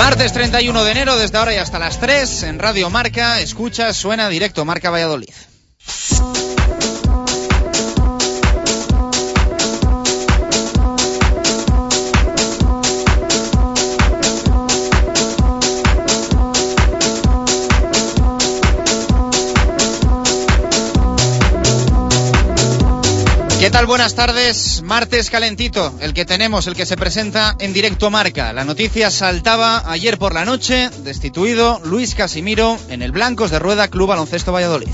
Martes 31 de enero, desde ahora y hasta las 3, en Radio Marca, escucha, suena directo Marca Valladolid. Tal? Buenas tardes. Martes calentito, el que tenemos, el que se presenta en directo marca. La noticia saltaba ayer por la noche, destituido Luis Casimiro en el Blancos de Rueda Club Baloncesto Valladolid.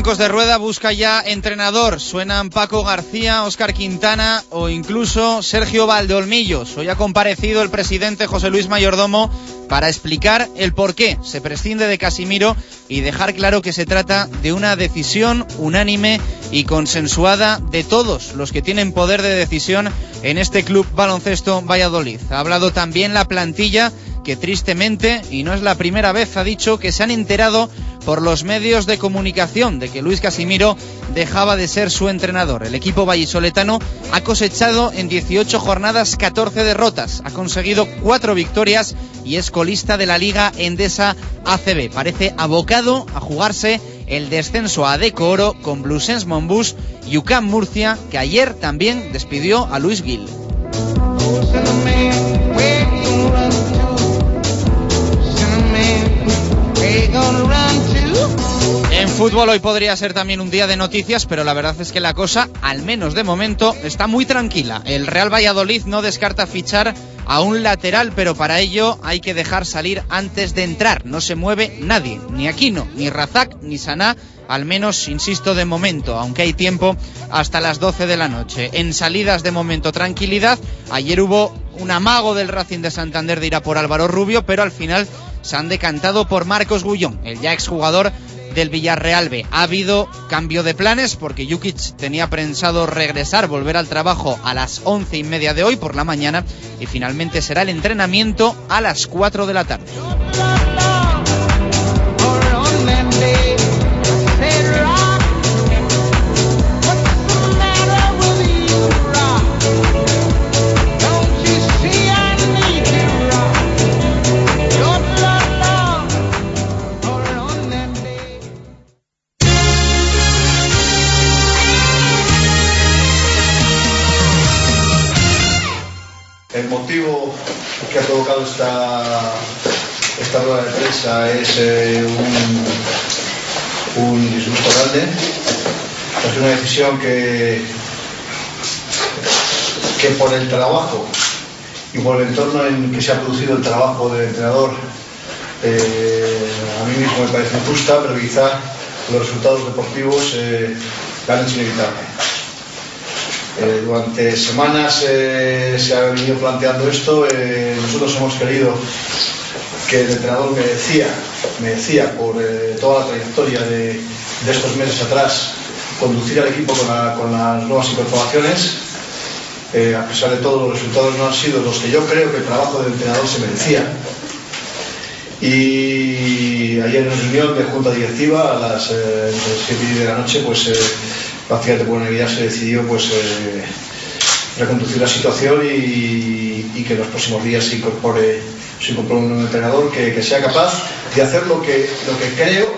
El Blancos de Rueda busca ya entrenador. Suenan Paco García, Óscar Quintana o incluso Sergio Valdeolmillos. Hoy ha comparecido el presidente José Luis Mayordomo para explicar el por qué se prescinde de Casimiro y dejar claro que se trata de una decisión unánime y consensuada de todos los que tienen poder de decisión en este club baloncesto Valladolid. Ha hablado también la plantilla que tristemente, y no es la primera vez, ha dicho que se han enterado por los medios de comunicación de que Luis Casimiro dejaba de ser su entrenador. El equipo vallisoletano ha cosechado en 18 jornadas 14 derrotas, ha conseguido 4 victorias y es colista de la Liga Endesa ACB. Parece abocado a jugarse el descenso a Decoro con Blusens Monbus y UCAM Murcia, que ayer también despidió a Luis Gil. En fútbol hoy podría ser también un día de noticias, pero la verdad es que la cosa, al menos de momento, está muy tranquila. El Real Valladolid no descarta fichar a un lateral, pero para ello hay que dejar salir antes de entrar. No se mueve nadie, ni Aquino, ni Razak, ni Saná, al menos, insisto, de momento, aunque hay tiempo hasta las 12 de la noche. En salidas de momento, tranquilidad. Ayer hubo un amago del Racing de Santander de ir a por Álvaro Rubio, pero al final se han decantado por Marcos Gullón, el ya exjugador del Villarreal B. Ha habido cambio de planes porque Jukic tenía pensado regresar, volver al trabajo a las once y media de hoy por la mañana y finalmente será el entrenamiento a las 4 de la tarde. Que, por el trabajo y por el entorno en que se ha producido el trabajo del entrenador, eh, a mí mismo me parece injusta, pero quizá los resultados deportivos eh, la han inevitable. Eh, durante semanas eh, se ha venido planteando esto. Nosotros hemos querido que el entrenador me decía, me decía por toda la trayectoria de, estos meses atrás, conducir al equipo con, la, con las nuevas incorporaciones. Eh, a pesar de todo, los resultados no han sido los que yo creo que el trabajo del entrenador se merecía. Y ayer en reunión de junta directiva a las eh, 7 de la noche, pues prácticamente por unanimidad se decidió pues eh, reconducir la situación y, que en los próximos días se incorpore, se incorpore un entrenador que, que, sea capaz de hacer lo que, lo que creo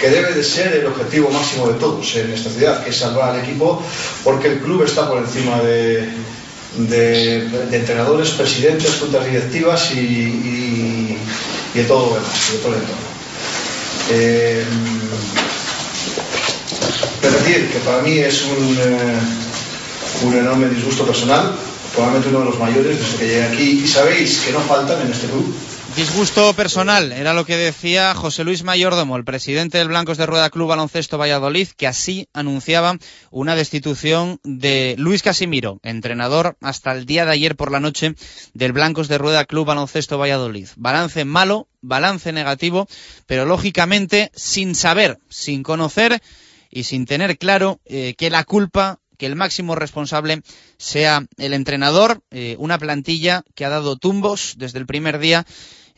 que debe de ser el objetivo máximo de todos en esta ciudad, que es salvar al equipo, porque el club está por encima de, entrenadores, presidentes, juntas directivas y, de todo demás, de todo el entorno. Eh, decir que para mí es un, eh, un enorme disgusto personal, probablemente uno de los mayores desde que llegué aquí. Y sabéis que no faltan en este club Disgusto personal, era lo que decía José Luis Mayordomo, el presidente del Blancos de Rueda Club Baloncesto Valladolid, que así anunciaba una destitución de Luis Casimiro, entrenador hasta el día de ayer por la noche del Blancos de Rueda Club Baloncesto Valladolid. Balance malo, balance negativo, pero lógicamente sin saber, sin conocer y sin tener claro eh, que la culpa que el máximo responsable sea el entrenador, eh, una plantilla que ha dado tumbos desde el primer día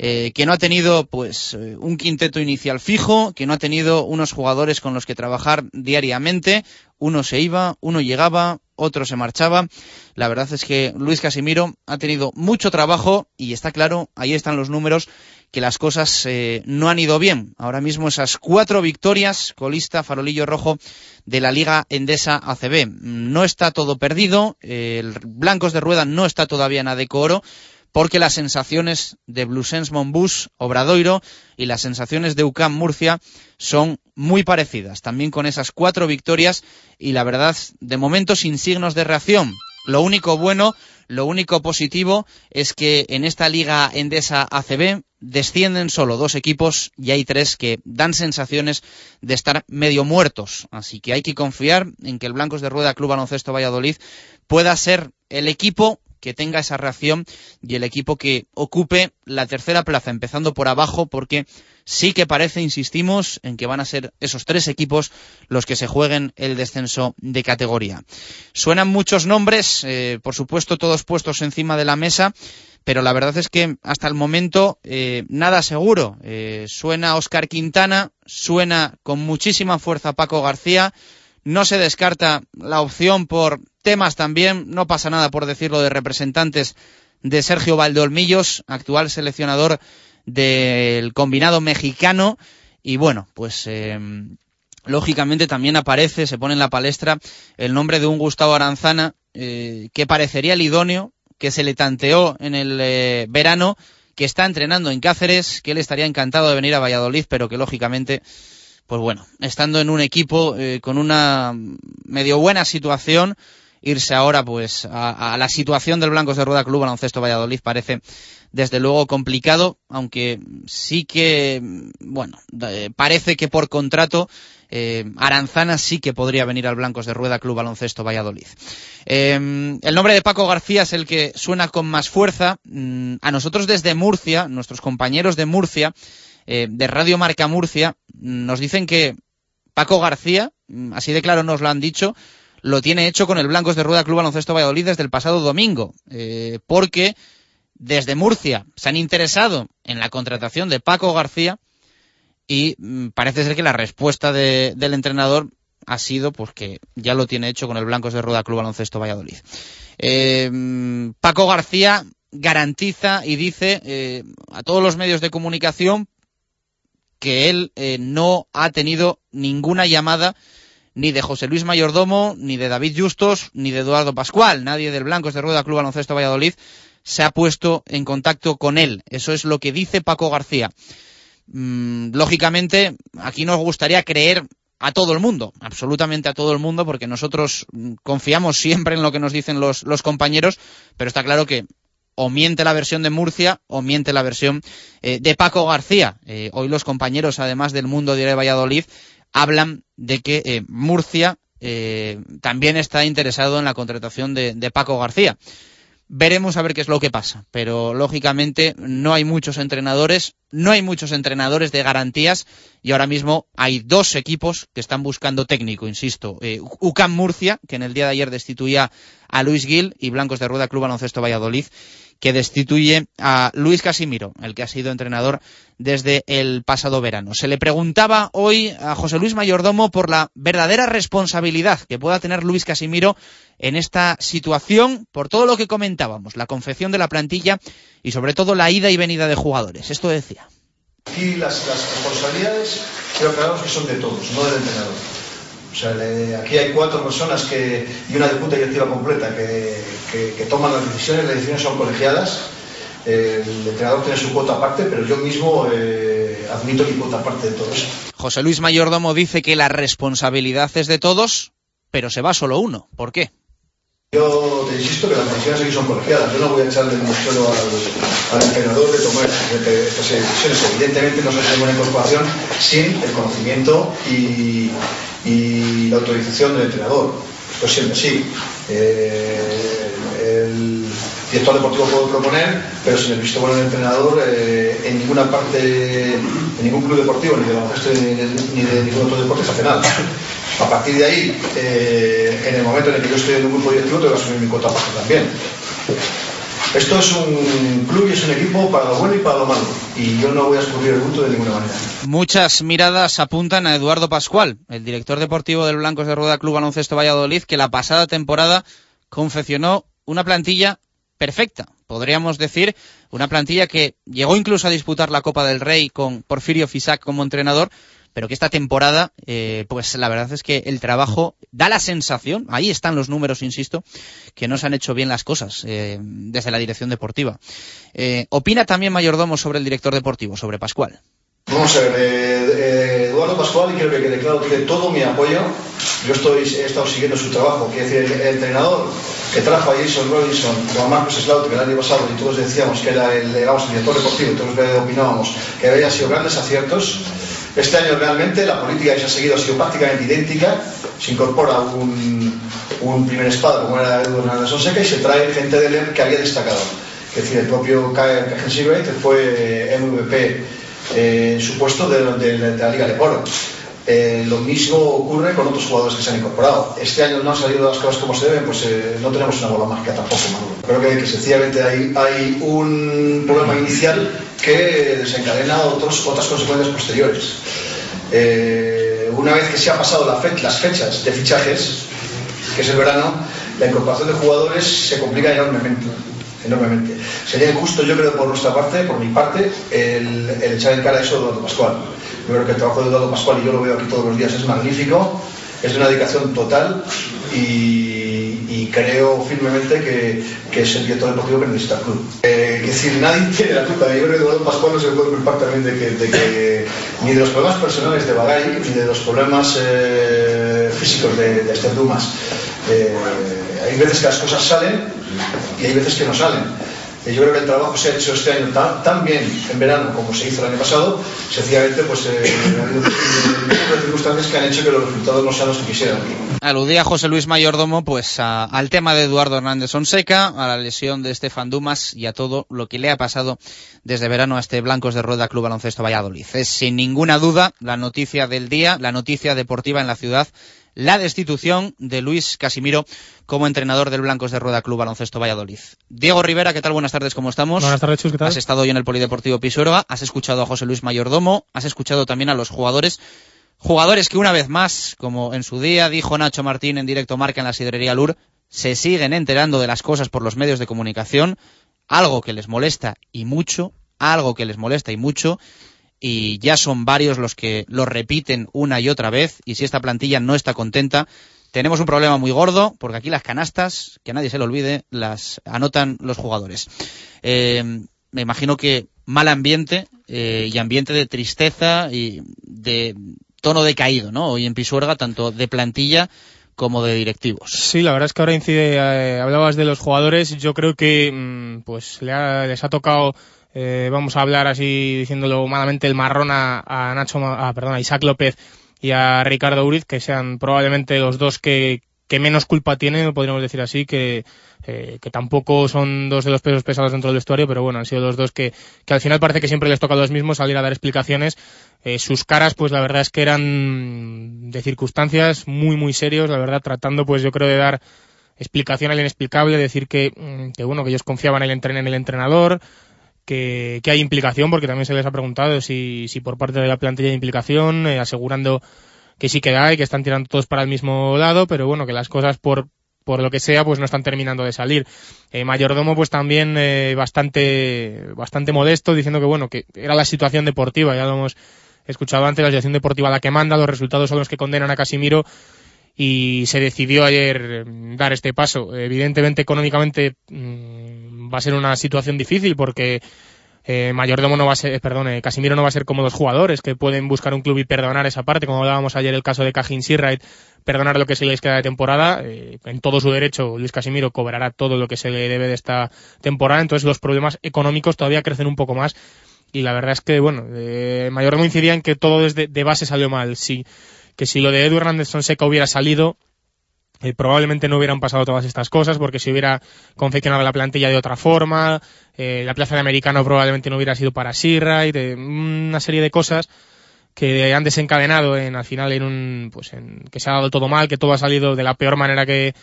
eh, que no ha tenido pues eh, un quinteto inicial fijo, que no ha tenido unos jugadores con los que trabajar diariamente, uno se iba, uno llegaba, otro se marchaba. La verdad es que Luis Casimiro ha tenido mucho trabajo y está claro, ahí están los números, que las cosas eh, no han ido bien. Ahora mismo esas cuatro victorias, colista, farolillo rojo de la Liga Endesa ACB. No está todo perdido, el Blancos de Rueda no está todavía en adecoro, porque las sensaciones de Blusens Monbus, Obradoiro y las sensaciones de UCAM Murcia son muy parecidas, también con esas cuatro victorias y la verdad, de momento sin signos de reacción. Lo único bueno, lo único positivo es que en esta liga endesa ACB descienden solo dos equipos y hay tres que dan sensaciones de estar medio muertos. Así que hay que confiar en que el Blancos de Rueda Club Baloncesto Valladolid pueda ser el equipo que tenga esa reacción y el equipo que ocupe la tercera plaza, empezando por abajo, porque sí que parece, insistimos, en que van a ser esos tres equipos los que se jueguen el descenso de categoría. Suenan muchos nombres, eh, por supuesto todos puestos encima de la mesa, pero la verdad es que hasta el momento eh, nada seguro. Eh, suena Oscar Quintana, suena con muchísima fuerza Paco García, no se descarta la opción por temas también, no pasa nada por decirlo, de representantes de Sergio Valdeolmillos, actual seleccionador del combinado mexicano. Y bueno, pues eh, lógicamente también aparece, se pone en la palestra el nombre de un Gustavo Aranzana eh, que parecería el idóneo, que se le tanteó en el eh, verano, que está entrenando en Cáceres, que él estaría encantado de venir a Valladolid, pero que lógicamente pues bueno, estando en un equipo eh, con una medio buena situación, irse ahora pues a, la situación del Blancos de Rueda Club Baloncesto Valladolid parece desde luego complicado, aunque sí que, bueno, parece que por contrato eh, Aranzana sí que podría venir al Blancos de Rueda Club Baloncesto Valladolid. Eh, el nombre de Paco García es el que suena con más fuerza. Mm, a nosotros desde Murcia, nuestros compañeros de Murcia, eh, de Radio Marca Murcia nos dicen que Paco García, mm, así de claro nos lo han dicho, lo tiene hecho con el Blancos de Rueda Club Baloncesto Valladolid desde el pasado domingo, eh, porque desde Murcia se han interesado en la contratación de Paco García y mm, parece ser que la respuesta del entrenador ha sido pues que ya lo tiene hecho con el Blancos de Rueda Club Baloncesto Valladolid. Eh, mm, Paco García garantiza y dice a todos los medios de comunicación que él eh, no ha tenido ninguna llamada ni de José Luis Mayordomo, ni de David Justos, ni de Eduardo Pascual. Nadie del Blancos de Rueda Club Baloncesto Valladolid se ha puesto en contacto con él. Eso es lo que dice Paco García. Mm, lógicamente, aquí nos gustaría creer a todo el mundo, absolutamente a todo el mundo, porque nosotros mm, confiamos siempre en lo que nos dicen los, los compañeros, pero está claro que o miente la versión de Murcia o miente la versión eh, de Paco García. Eh, hoy los compañeros, además del mundo de Valladolid, hablan de que eh, Murcia también está interesado en la contratación de, de Paco García. Veremos a ver qué es lo que pasa, pero lógicamente no hay muchos entrenadores, no hay muchos entrenadores de garantías y ahora mismo hay dos equipos que están buscando técnico, insisto. UCAM Murcia, que en el día de ayer destituía a Luis Gil y Blancos de Rueda Club Baloncesto Valladolid, que destituye a Luis Casimiro, el que ha sido entrenador desde el pasado verano. Se le preguntaba hoy a José Luis Mayordomo por la verdadera responsabilidad que pueda tener Luis Casimiro en esta situación, por todo lo que comentábamos, la confección de la plantilla y sobre todo la ida y venida de jugadores. Esto decía. Aquí las, responsabilidades creo que son de todos, no del entrenador. O sea, aquí hay cuatro personas que, y una de junta directiva completa que, toman las decisiones, las decisiones son colegiadas. el entrenador tiene su cuota aparte, pero yo mismo eh, admito mi cuota aparte de todo eso. José Luis Mayordomo dice que la responsabilidad es de todos, pero se va solo uno. ¿Por qué? Yo te insisto que las decisiones aquí son colegiadas. Yo no voy a echarle un suelo al, al, entrenador de tomar estas decisiones. Evidentemente no se hace una incorporación sin el conocimiento y, y, la autorización del entrenador. Esto siempre sí. Eh, el director deportivo puede proponer, pero sin el visto bueno del entrenador, eh, en ninguna parte, en ningún club deportivo, ni de baloncesto ni de, ni de ningún otro deporte se. A partir de ahí, eh, en el momento en el que yo estoy en un grupo directivo, tengo que asumir mi cuota también. Esto es un club y es un equipo para lo bueno y para lo malo. Y yo no voy a escurrir el bulto de ninguna manera. Muchas miradas apuntan a Eduardo Pascual, el director deportivo del Blancos de Rueda Club Baloncesto Valladolid, que la pasada temporada confeccionó una plantilla perfecta. Podríamos decir una plantilla que llegó incluso a disputar la Copa del Rey con Porfirio Fisac como entrenador, pero que esta temporada, eh, pues la verdad es que el trabajo da la sensación, ahí están los números, insisto, que no se han hecho bien las cosas eh, desde la dirección deportiva. Eh, ¿Opina también Mayordomo sobre el director deportivo, sobre Pascual? Vamos a ver, eh, Eduardo Pascual, quiero que quede claro, tiene todo mi apoyo. Yo estoy, he estado siguiendo su trabajo. Quiere decir, el, el entrenador que trajo a Jason Robinson a Marcos que el año pasado, y todos decíamos que era el, digamos, el director deportivo, todos opinábamos que había sido grandes aciertos. Este año realmente la política que se ha seguido ha sido prácticamente idéntica. Se incorpora un, primer espada como era Eduardo Hernández Sonseca y se trae gente del EM que había destacado. Es decir, el propio Kajen Seabright fue MVP eh, su puesto de, la Liga de Oro. Eh, lo mismo ocurre con otros jugadores que se han incorporado. Este año no han salido las cosas como se deben, pues eh, no tenemos una bola mágica tampoco. Creo que, que sencillamente hay, hay, un problema inicial que desencadena otros, otras consecuencias posteriores. Eh, una vez que se han pasado las fechas de fichajes, que es el verano, la incorporación de jugadores se complica enormemente enormemente. Sería injusto, yo creo, por nuestra parte, por mi parte, el, el echar en cara eso de Eduardo Pascual. Yo creo que el trabajo de Eduardo Pascual, y yo lo veo aquí todos los días, es magnífico, es de una dedicación total y, y creo firmemente que, que, es el director deportivo que necesita el club. Eh, es decir, nadie tiene la culpa. Yo creo que Eduardo Pascual no se puede culpar también de que, ni de los problemas personales de Bagay, ni de los problemas eh, físicos de, de Esther Dumas. Eh, hay veces que las cosas salen y hay veces que no salen. Yo creo que el trabajo se ha hecho este año tan, bien en verano como se hizo el año pasado, sencillamente pues eh, circunstancias que han hecho que los resultados no sean los que quisieran. Aludía José Luis Mayordomo pues al tema de Eduardo Hernández Onseca, a la lesión de Estefan Dumas y a todo lo que le ha pasado desde verano a este Blancos de Rueda Club Baloncesto Valladolid. Es sin ninguna duda la noticia del día, la noticia deportiva en la ciudad la destitución de Luis Casimiro como entrenador del Blancos de Rueda Club Baloncesto Valladolid. Diego Rivera, ¿qué tal? Buenas tardes, ¿cómo estamos? Buenas tardes, Chus, ¿qué tal? Has estado hoy en el Polideportivo Pisuerga, has escuchado a José Luis Mayordomo, has escuchado también a los jugadores. Jugadores que una vez más, como en su día dijo Nacho Martín en directo marca en la sidrería Lur, se siguen enterando de las cosas por los medios de comunicación, algo que les molesta y mucho, algo que les molesta y mucho, y ya son varios los que lo repiten una y otra vez y si esta plantilla no está contenta tenemos un problema muy gordo porque aquí las canastas, que nadie se lo olvide, las anotan los jugadores. Eh, me imagino que mal ambiente eh, y ambiente de tristeza y de tono decaído, ¿no? Hoy en Pisuerga, tanto de plantilla como de directivos. Sí, la verdad es que ahora incide, eh, hablabas de los jugadores, yo creo que mmm, pues le ha, les ha tocado eh, vamos a hablar así diciéndolo malamente el marrón a, a Nacho, a, perdón, a Isaac López y a Ricardo Uriz, que sean probablemente los dos que, que menos culpa tienen, podríamos decir así, que, eh, que tampoco son dos de los pesos pesados dentro del vestuario, pero bueno, han sido los dos que, que al final parece que siempre les toca a los mismos salir a dar explicaciones. Eh, sus caras, pues la verdad es que eran de circunstancias muy, muy serios, la verdad, tratando, pues yo creo, de dar explicación al inexplicable, decir que, que bueno, que ellos confiaban en el, en el entrenador, que, que, hay implicación, porque también se les ha preguntado si, si por parte de la plantilla hay implicación, eh, asegurando que sí que hay, que están tirando todos para el mismo lado, pero bueno, que las cosas por, por lo que sea, pues no están terminando de salir. Eh, Mayordomo, pues también eh, bastante, bastante modesto, diciendo que bueno, que era la situación deportiva, ya lo hemos escuchado antes, la situación deportiva la que manda, los resultados son los que condenan a Casimiro, y se decidió ayer dar este paso. Evidentemente, económicamente, mmm, va a ser una situación difícil porque eh, Mayordomo no va a ser, perdón, eh, Casimiro no va a ser como los jugadores que pueden buscar un club y perdonar esa parte, como hablábamos ayer el caso de Cajin Searright, perdonar lo que se les queda de temporada, eh, en todo su derecho Luis Casimiro cobrará todo lo que se le debe de esta temporada, entonces los problemas económicos todavía crecen un poco más y la verdad es que, bueno, eh, Mayordomo incidía en que todo desde de base salió mal, sí, que si lo de Edu Hernández Fonseca hubiera salido, eh, probablemente no hubieran pasado todas estas cosas porque si hubiera confeccionado la plantilla de otra forma, eh, la plaza de americano probablemente no hubiera sido para Sirra y de una serie de cosas que han desencadenado en al final en un pues en que se ha dado todo mal, que todo ha salido de la peor manera que,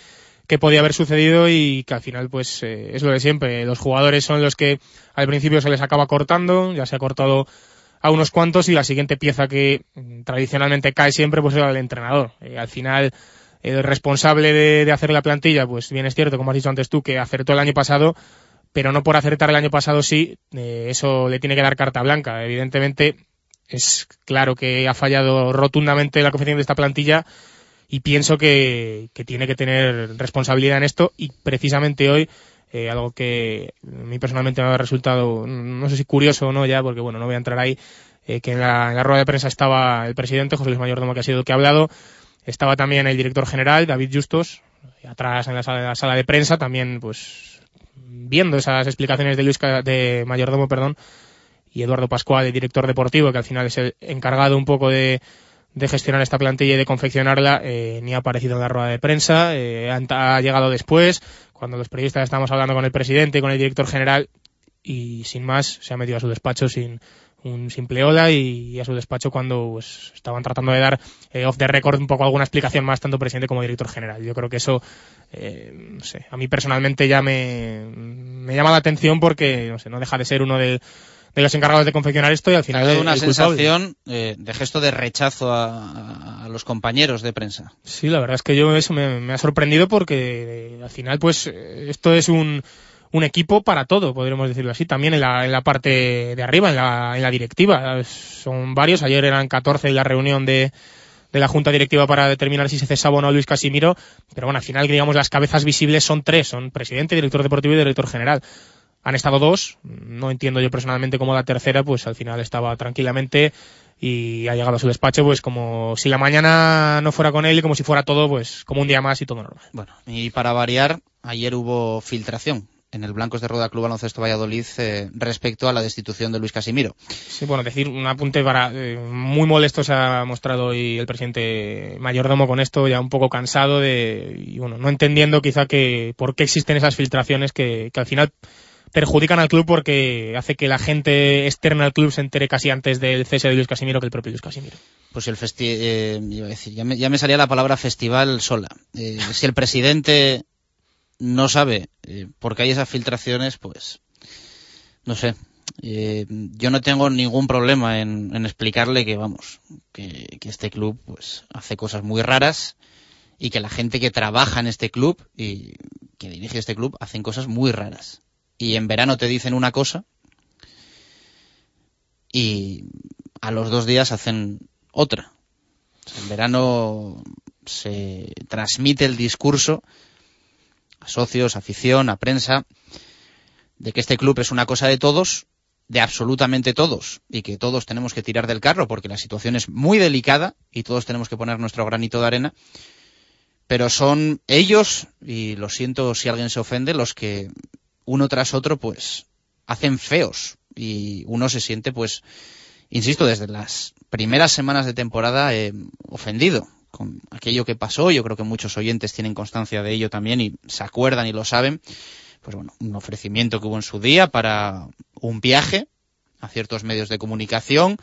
que podía haber sucedido y que al final pues eh, es lo de siempre. Los jugadores son los que al principio se les acaba cortando, ya se ha cortado a unos cuantos y la siguiente pieza que mm, tradicionalmente cae siempre pues era el entrenador. al final el responsable de, hacer la plantilla, pues bien es cierto, como has dicho antes tú, que acertó el año pasado, pero no por acertar el año pasado sí, eh, eso le tiene que dar carta blanca. Evidentemente, es claro que ha fallado rotundamente la confección de esta plantilla y pienso que, tiene que tener responsabilidad en esto y precisamente hoy eh, algo que a mí personalmente me ha resultado, no sé si curioso o no ya, porque bueno, no voy a entrar ahí, eh, que en la, en la, rueda de prensa estaba el presidente, José Luis Mayordomo, que ha sido el que ha hablado, estaba también el director general, David Justos, atrás en la sala, de prensa, también pues viendo esas explicaciones de Luis de Mayordomo, perdón, y Eduardo Pascual, el director deportivo, que al final es el encargado un poco de, gestionar esta plantilla y de confeccionarla, eh, ni ha aparecido en la rueda de prensa, eh, ha, llegado después, cuando los periodistas estábamos hablando con el presidente y con el director general, y sin más se ha metido a su despacho sin, un simple hola y, a su despacho cuando pues, estaban tratando de dar eh, off the record un poco alguna explicación más tanto presidente como director general. Yo creo que eso, eh, no sé, a mí personalmente ya me, me llama la atención porque no, sé, no deja de ser uno de, de los encargados de confeccionar esto y al final una sensación eh, de gesto de rechazo a, a, los compañeros de prensa. Sí, la verdad es que yo eso me, me ha sorprendido porque eh, al final pues esto es un un equipo para todo, podríamos decirlo así, también en la, en la parte de arriba, en la, en la directiva. Son varios, ayer eran 14 en la reunión de, de la Junta Directiva para determinar si se cesaba o no Luis Casimiro, pero bueno, al final, digamos, las cabezas visibles son tres, son presidente, director deportivo y director general. Han estado dos, no entiendo yo personalmente cómo la tercera, pues al final estaba tranquilamente y ha llegado a su despacho pues como si la mañana no fuera con él y como si fuera todo pues como un día más y todo normal. Bueno, y para variar, ayer hubo filtración en el Blancos de Rueda Club Baloncesto Valladolid eh, respecto a la destitución de Luis Casimiro. Sí, bueno, decir un apunte para eh, muy molesto se ha mostrado hoy el presidente mayordomo con esto, ya un poco cansado de y bueno, no entendiendo quizá que por qué existen esas filtraciones que, que al final perjudican al club porque hace que la gente externa al club se entere casi antes del cese de Luis Casimiro que el propio Luis Casimiro. Pues el festi eh, iba a decir, ya me, ya me, salía la palabra festival sola. si el presidente no sabe eh, por qué hay esas filtraciones, pues no sé. Eh, yo no tengo ningún problema en, explicarle que, vamos, que, este club pues hace cosas muy raras y que la gente que trabaja en este club y que dirige este club hacen cosas muy raras. Y en verano te dicen una cosa y a los dos días hacen otra. en verano se transmite el discurso a socios, afición, a prensa, de que este club es una cosa de todos, de absolutamente todos, y que todos tenemos que tirar del carro porque la situación es muy delicada y todos tenemos que poner nuestro granito de arena, pero son ellos, y lo siento si alguien se ofende, los que uno tras otro pues hacen feos. Y uno se siente pues, insisto, desde las primeras semanas de temporada eh, ofendido con aquello que pasó, yo creo que muchos oyentes tienen constancia de ello también y se acuerdan y lo saben, pues bueno, un ofrecimiento que hubo en su día para un viaje a ciertos medios de comunicación,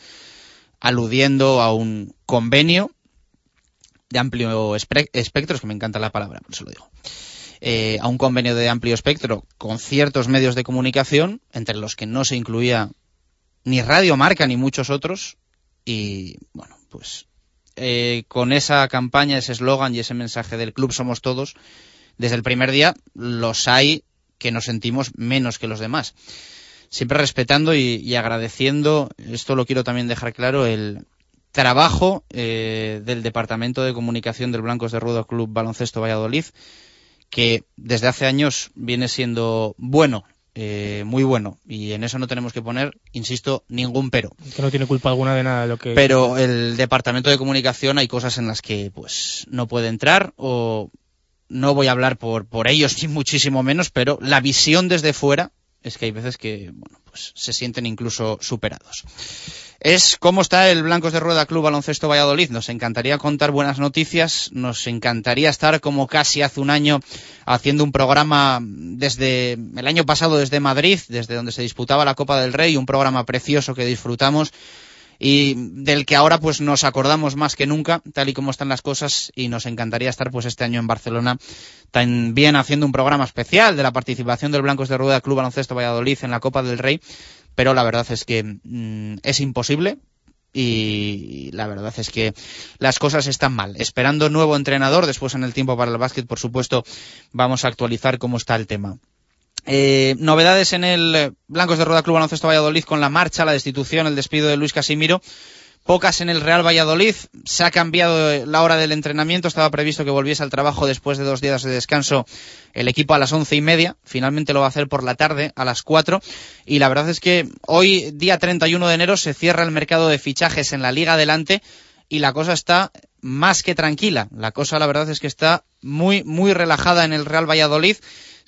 aludiendo a un convenio de amplio espectro, es que me encanta la palabra, por eso lo digo, eh, a un convenio de amplio espectro con ciertos medios de comunicación, entre los que no se incluía ni Radio Marca ni muchos otros, y bueno, pues eh, con esa campaña, ese eslogan y ese mensaje del club somos todos, desde el primer día los hay que nos sentimos menos que los demás. Siempre respetando y, agradeciendo, esto lo quiero también dejar claro, el trabajo eh, del Departamento de Comunicación del Blancos de Rudo Club Baloncesto Valladolid, que desde hace años viene siendo bueno eh, muy bueno. Y en eso no tenemos que poner, insisto, ningún pero. Que no tiene culpa alguna de nada de lo que. Pero el departamento de comunicación hay cosas en las que pues no puede entrar o no voy a hablar por, por ellos ni muchísimo menos, pero la visión desde fuera es que hay veces que bueno, pues se sienten incluso superados. Es cómo está el Blancos de Rueda Club Baloncesto Valladolid. Nos encantaría contar buenas noticias, nos encantaría estar como casi hace un año haciendo un programa desde el año pasado desde Madrid, desde donde se disputaba la Copa del Rey, un programa precioso que disfrutamos y del que ahora pues nos acordamos más que nunca, tal y como están las cosas, y nos encantaría estar pues este año en Barcelona también haciendo un programa especial de la participación del Blancos de Rueda Club Baloncesto Valladolid en la Copa del Rey, pero la verdad es que mm, es imposible y la verdad es que las cosas están mal. Esperando nuevo entrenador, después en el tiempo para el básquet, por supuesto, vamos a actualizar cómo está el tema. Eh, novedades en el Blancos de Rueda Club Baloncesto Valladolid con la marcha, la destitución, el despido de Luis Casimiro. Pocas en el Real Valladolid. Se ha cambiado la hora del entrenamiento. Estaba previsto que volviese al trabajo después de dos días de descanso el equipo a las once y media. Finalmente lo va a hacer por la tarde, a las cuatro. Y la verdad es que hoy, día 31 de enero, se cierra el mercado de fichajes en la Liga Adelante y la cosa está más que tranquila. La cosa, la verdad es que está muy, muy relajada en el Real Valladolid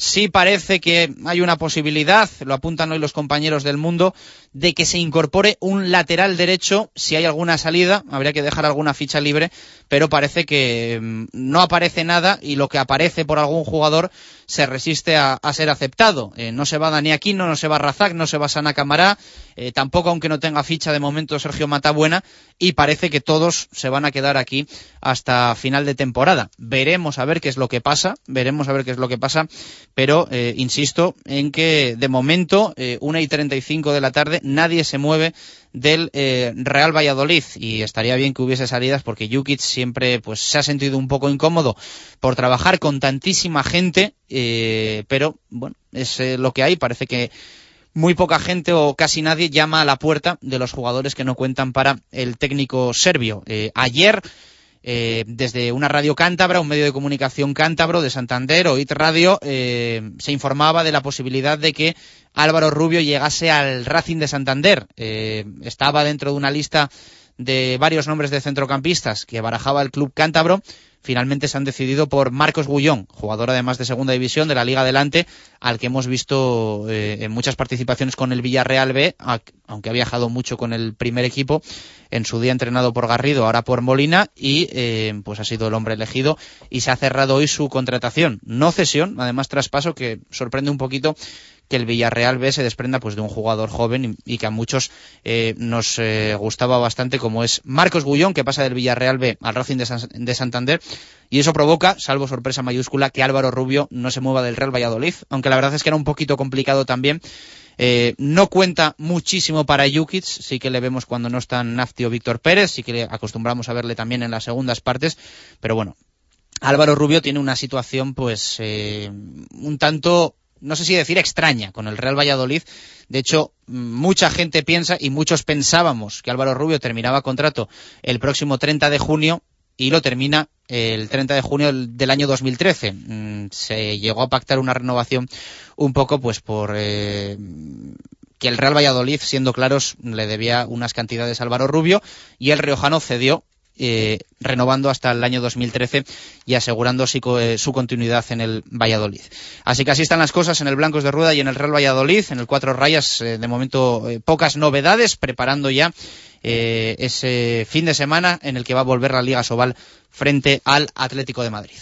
Sí parece que hay una posibilidad, lo apuntan hoy los compañeros del mundo, de que se incorpore un lateral derecho si hay alguna salida. Habría que dejar alguna ficha libre, pero parece que mm, no aparece nada y lo que aparece por algún jugador se resiste a, ser aceptado. Eh, no se va Dani Aquino, no se va Razak, no se va Sana Camará, eh, tampoco aunque no tenga ficha de momento Sergio Matabuena y parece que todos se van a quedar aquí hasta final de temporada. Veremos a ver qué es lo que pasa, veremos a ver qué es lo que pasa, pero eh, insisto en que de momento, y treinta y cinco de la tarde, nadie se mueve del eh, Real Valladolid. Y estaría bien que hubiese salidas porque Jukic siempre pues se ha sentido un poco incómodo por trabajar con tantísima gente eh, pero bueno es eh, lo que hay. Parece que muy poca gente o casi nadie llama a la puerta de los jugadores que no cuentan para el técnico serbio. Ayer eh, desde una radio cántabra, un medio de comunicación cántabro de Santander, OIT Radio, eh, se informaba de la posibilidad de que Álvaro Rubio llegase al Racing de Santander. Eh, estaba dentro de una lista de varios nombres de centrocampistas que barajaba el club cántabro finalmente se han decidido por Marcos Gullón, jugador además de segunda división de la Liga Adelante, al que hemos visto eh, en muchas participaciones con el Villarreal B, aunque ha viajado mucho con el primer equipo, en su día entrenado por Garrido, ahora por Molina, y eh, pues ha sido el hombre elegido y se ha cerrado hoy su contratación. No cesión, además traspaso que sorprende un poquito que el Villarreal B se desprenda pues de un jugador joven y, que a muchos eh, nos eh, gustaba bastante como es Marcos Gullón que pasa del Villarreal B al Racing de, Santander y eso provoca, salvo sorpresa mayúscula, que Álvaro Rubio no se mueva del Real Valladolid, aunque la verdad es que era un poquito complicado también. Eh, no cuenta muchísimo para Jukic, sí que le vemos cuando no están Nafti o Víctor Pérez, sí que le acostumbramos a verle también en las segundas partes, pero bueno, Álvaro Rubio tiene una situación pues un tanto no sé si decir extraña con el Real Valladolid. De hecho, mucha gente piensa y muchos pensábamos que Álvaro Rubio terminaba contrato el próximo 30 de junio y lo termina el 30 de junio del año 2013. Mm, se llegó a pactar una renovación un poco pues por eh, que el Real Valladolid, siendo claros, le debía unas cantidades a Álvaro Rubio y el Riojano cedió eh, renovando hasta el año 2013 y asegurando eh, su, continuidad en el Valladolid. Así que así están las cosas en el Blancos de Rueda y en el Real Valladolid, en el Cuatro Rayas, eh, de momento pocas novedades, preparando ya ese fin de semana en el que va a volver la Liga Sobal frente al Atlético de Madrid.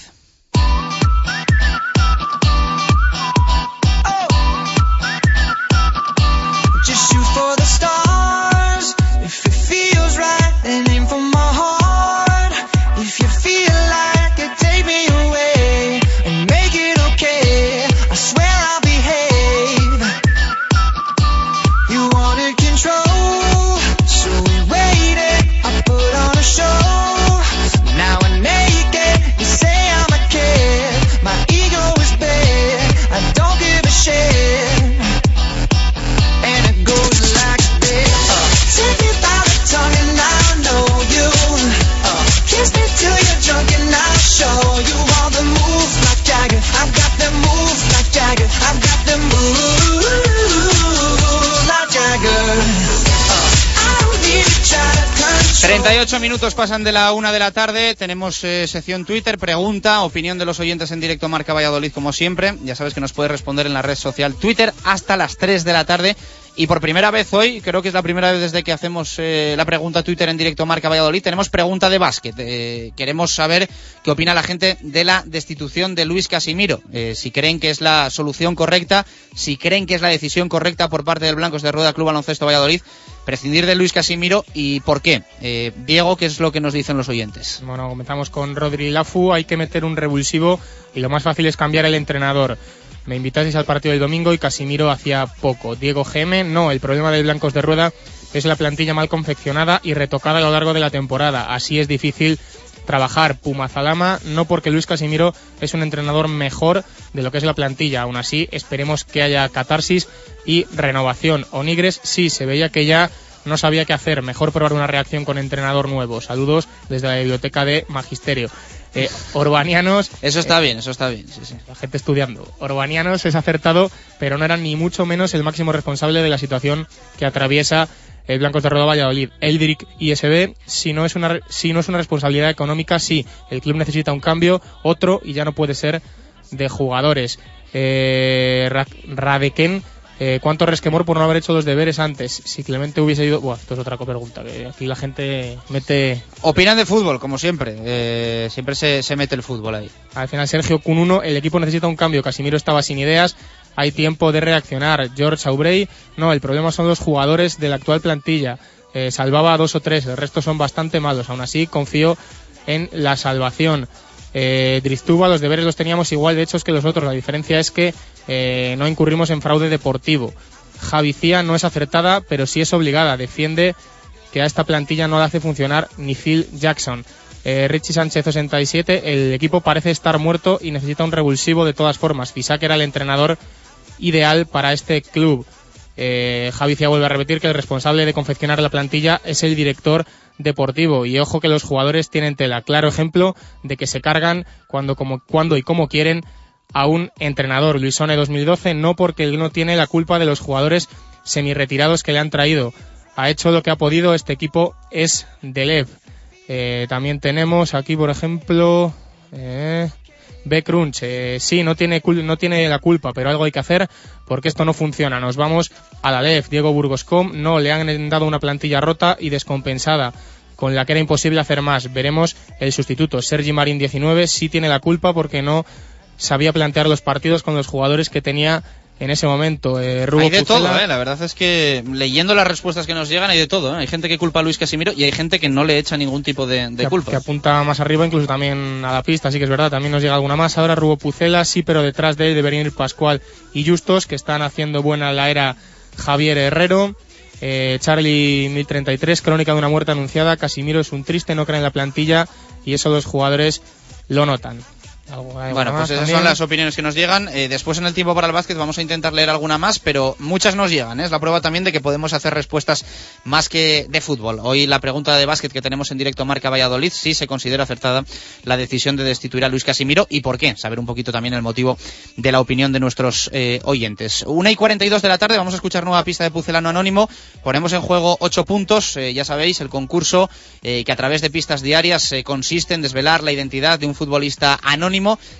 38 minutos pasan de la una de la tarde. Tenemos eh, sección Twitter, pregunta, opinión de los oyentes en directo Marca Valladolid, como siempre. Ya sabes que nos puedes responder en la red social Twitter hasta las 3 de la tarde. Y por primera vez hoy, creo que es la primera vez desde que hacemos eh, la pregunta Twitter en directo Marca Valladolid, tenemos pregunta de básquet. Eh, queremos saber qué opina la gente de la destitución de Luis Casimiro. Eh, si creen que es la solución correcta, si creen que es la decisión correcta por parte del Blancos de Rueda Club Baloncesto Valladolid, prescindir de Luis Casimiro y por qué. Diego, ¿qué es lo que nos dicen los oyentes? Bueno, comenzamos con Rodri Lafu. Hay que meter un revulsivo y lo más fácil es cambiar el entrenador. Me invitasteis al partido del domingo y Casimiro hacía poco. Diego GM, no, el problema de Blancos de Rueda es la plantilla mal confeccionada y retocada a lo largo de la temporada. Así es difícil trabajar Puma Zalama, no porque Luis Casimiro es un entrenador mejor de lo que es la plantilla. Aún así, esperemos que haya catarsis y renovación. Onigres sí, se veía que ya no sabía qué hacer. Mejor probar una reacción con entrenador nuevo. Saludos desde la biblioteca de Magisterio. Eh, Orbanianos. Eso está bien, eso está bien. Sí, sí. La gente estudiando. Orbanianos es acertado, pero no era ni mucho menos el máximo responsable de la situación que atraviesa el Blancos de Roda Valladolid. Eldrick ISB, si no, es una, si no es una responsabilidad económica, sí. El club necesita un cambio, otro, y ya no puede ser de jugadores. Eh, Radeken eh, ¿Cuánto resquemor por no haber hecho los deberes antes? Si Clemente hubiese ido... Buah, esto es otra pregunta, que aquí la gente mete... Opinan de fútbol, como siempre. Eh, siempre se, mete el fútbol ahí. Al final, Sergio, con uno, el equipo necesita un cambio. Casimiro estaba sin ideas. Hay tiempo de reaccionar. George Aubrey, no, el problema son los jugadores de la actual plantilla. Eh, salvaba a dos o tres, el resto son bastante malos. Aún así, confío en la salvación. Eh, los deberes los teníamos igual de hechos que los otros. La diferencia es que eh, no incurrimos en fraude deportivo. Javicía no es acertada, pero sí es obligada. Defiende que a esta plantilla no la hace funcionar ni Phil Jackson. Eh, Richie Sánchez 67, el equipo parece estar muerto y necesita un revulsivo de todas formas. Fisac era el entrenador ideal para este club. Eh, Javicia vuelve a repetir que el responsable de confeccionar la plantilla es el director deportivo y ojo que los jugadores tienen tela. Claro ejemplo de que se cargan cuando, como, cuando y como quieren a un entrenador. Luisone 2012 no porque él no tiene la culpa de los jugadores semi-retirados que le han traído. Ha hecho lo que ha podido. Este equipo es de Lev. Eh, también tenemos aquí, por ejemplo, eh, B. Crunch. Eh, sí, no tiene, no tiene la culpa, pero algo hay que hacer porque esto no funciona. Nos vamos a la LEF. Diego Burgoscom, no, le han dado una plantilla rota y descompensada con la que era imposible hacer más. Veremos el sustituto. Sergi Marín 19 sí tiene la culpa porque no sabía plantear los partidos con los jugadores que tenía en ese momento. Eh, hay de todo, ¿eh? la verdad es que leyendo las respuestas que nos llegan hay de todo. ¿eh? Hay gente que culpa a Luis Casimiro y hay gente que no le echa ningún tipo de, culpa. Que apunta más arriba, incluso también a la pista, sí que es verdad. También nos llega alguna más. Ahora Rubo Pucela, sí, pero detrás de él deberían ir Pascual y Justos, que están haciendo buena la era Javier Herrero. Eh, Charlie 1033, crónica de una muerte anunciada. Casimiro es un triste, no cree en la plantilla y eso los jugadores lo notan. Bueno, pues esas son las opiniones que nos llegan. Eh, después en el tiempo para el básquet vamos a intentar leer alguna más, pero muchas nos llegan. ¿eh? Es la prueba también de que podemos hacer respuestas más que de fútbol. Hoy la pregunta de básquet que tenemos en directo Marca Valladolid, si se considera acertada la decisión de destituir a Luis Casimiro y por qué. Saber un poquito también el motivo de la opinión de nuestros eh, oyentes. Una y 42 de la tarde vamos a escuchar nueva pista de Pucelano Anónimo. Ponemos en juego ocho puntos. ya sabéis, el concurso que a través de pistas diarias consiste en desvelar la identidad de un futbolista anónimo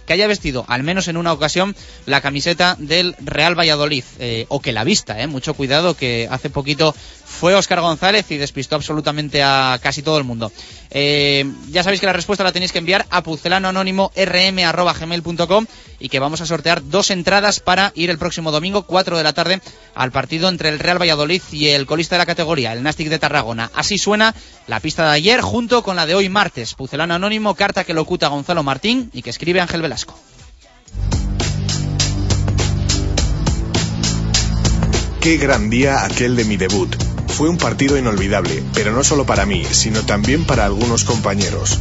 que haya vestido, al menos en una ocasión, la camiseta del Real Valladolid, eh, o que la vista, eh. mucho cuidado, que hace poquito fue Óscar González y despistó absolutamente a casi todo el mundo. Eh, ya sabéis que la respuesta la tenéis que enviar a pucelanoanónimo.rm.gmail.com y que vamos a sortear dos entradas para ir el próximo domingo, 4 de la tarde, al partido entre el Real Valladolid y el colista de la categoría, el Nastic de Tarragona. Así suena la pista de ayer junto con la de hoy martes. Pucelano Anónimo, carta que locuta Gonzalo Martín y que escribe Ángel Velasco. Qué gran día aquel de mi debut fue un partido inolvidable, pero no solo para mí, sino también para algunos compañeros.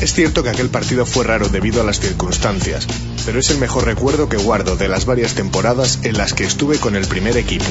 Es cierto que aquel partido fue raro debido a las circunstancias, pero es el mejor recuerdo que guardo de las varias temporadas en las que estuve con el primer equipo.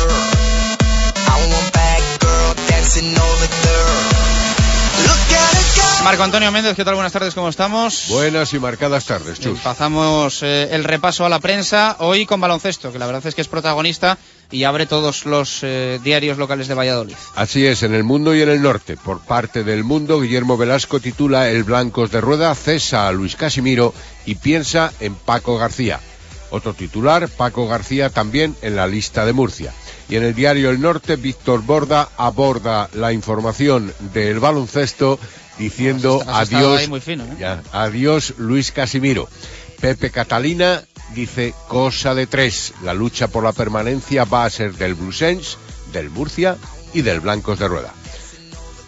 Marco Antonio Méndez, ¿qué tal? Buenas tardes, ¿cómo estamos? Buenas y marcadas tardes, Chus. Pasamos eh, el repaso a la prensa hoy con baloncesto, que la verdad es que es protagonista y abre todos los eh, diarios locales de Valladolid. Así es, en el mundo y en el norte. Por parte del mundo, Guillermo Velasco titula El Blancos de Rueda cesa a Luis Casimiro y piensa en Paco García. Otro titular, Paco García también en la lista de Murcia. Y en el diario El Norte, Víctor Borda aborda la información del baloncesto diciendo adiós, fino, ¿eh? ya, adiós Luis Casimiro. Pepe Catalina dice cosa de tres. La lucha por la permanencia va a ser del Blusens, del Murcia y del Blancos de Rueda.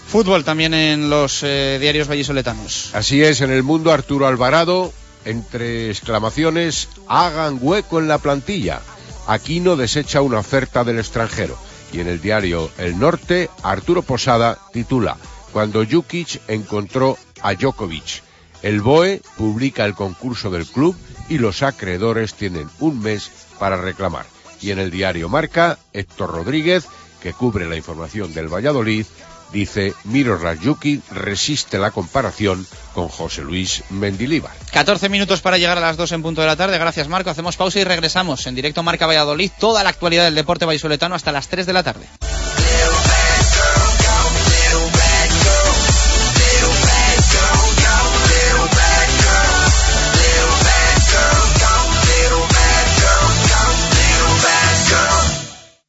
Fútbol también en los eh, diarios vallisoletanos. Así es, en el mundo Arturo Alvarado, entre exclamaciones, hagan hueco en la plantilla. Aquino desecha una oferta del extranjero. Y en el diario El Norte, Arturo Posada titula, Cuando Jukic encontró a Djokovic. El BOE publica el concurso del club y los acreedores tienen un mes para reclamar. Y en el diario Marca, Héctor Rodríguez, que cubre la información del Valladolid, dice Miro Rajuki resiste la comparación con José Luis Mendilíbar. 14 minutos para llegar a las 2 en punto de la tarde. Gracias, Marco. Hacemos pausa y regresamos en directo Marca Valladolid. Toda la actualidad del deporte vallisoletano hasta las 3 de la tarde.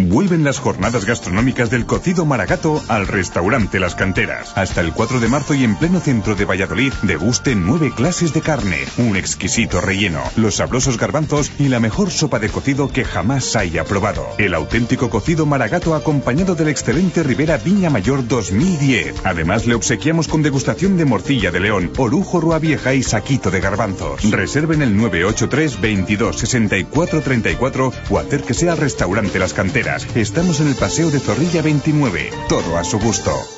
Vuelven las jornadas gastronómicas del cocido maragato al restaurante Las Canteras. Hasta el 4 de marzo y en pleno centro de Valladolid, deguste nueve clases de carne, un exquisito relleno, los sabrosos garbanzos y la mejor sopa de cocido que jamás haya probado. El auténtico cocido maragato acompañado del excelente Rivera Viña Mayor 2010. Además, le obsequiamos con degustación de morcilla de león, orujo rua vieja y saquito de garbanzos. Reserven el 983 22 64 34 o acérquese al restaurante Las Canteras. Estamos en el Paseo de Zorrilla 29. Todo a su gusto.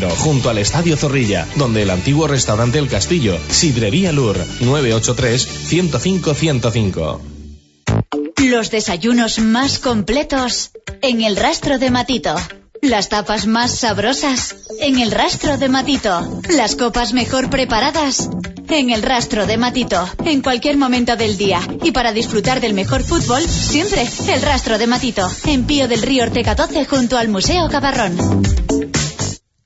junto al Estadio Zorrilla, donde el antiguo restaurante El Castillo, Sidrería Lur, 983-105-105. Los desayunos más completos en el rastro de Matito. Las tapas más sabrosas en el rastro de Matito. Las copas mejor preparadas en el rastro de Matito. En cualquier momento del día. Y para disfrutar del mejor fútbol, siempre el rastro de Matito. En Pío del Río Ortega 12 junto al Museo Cabarrón.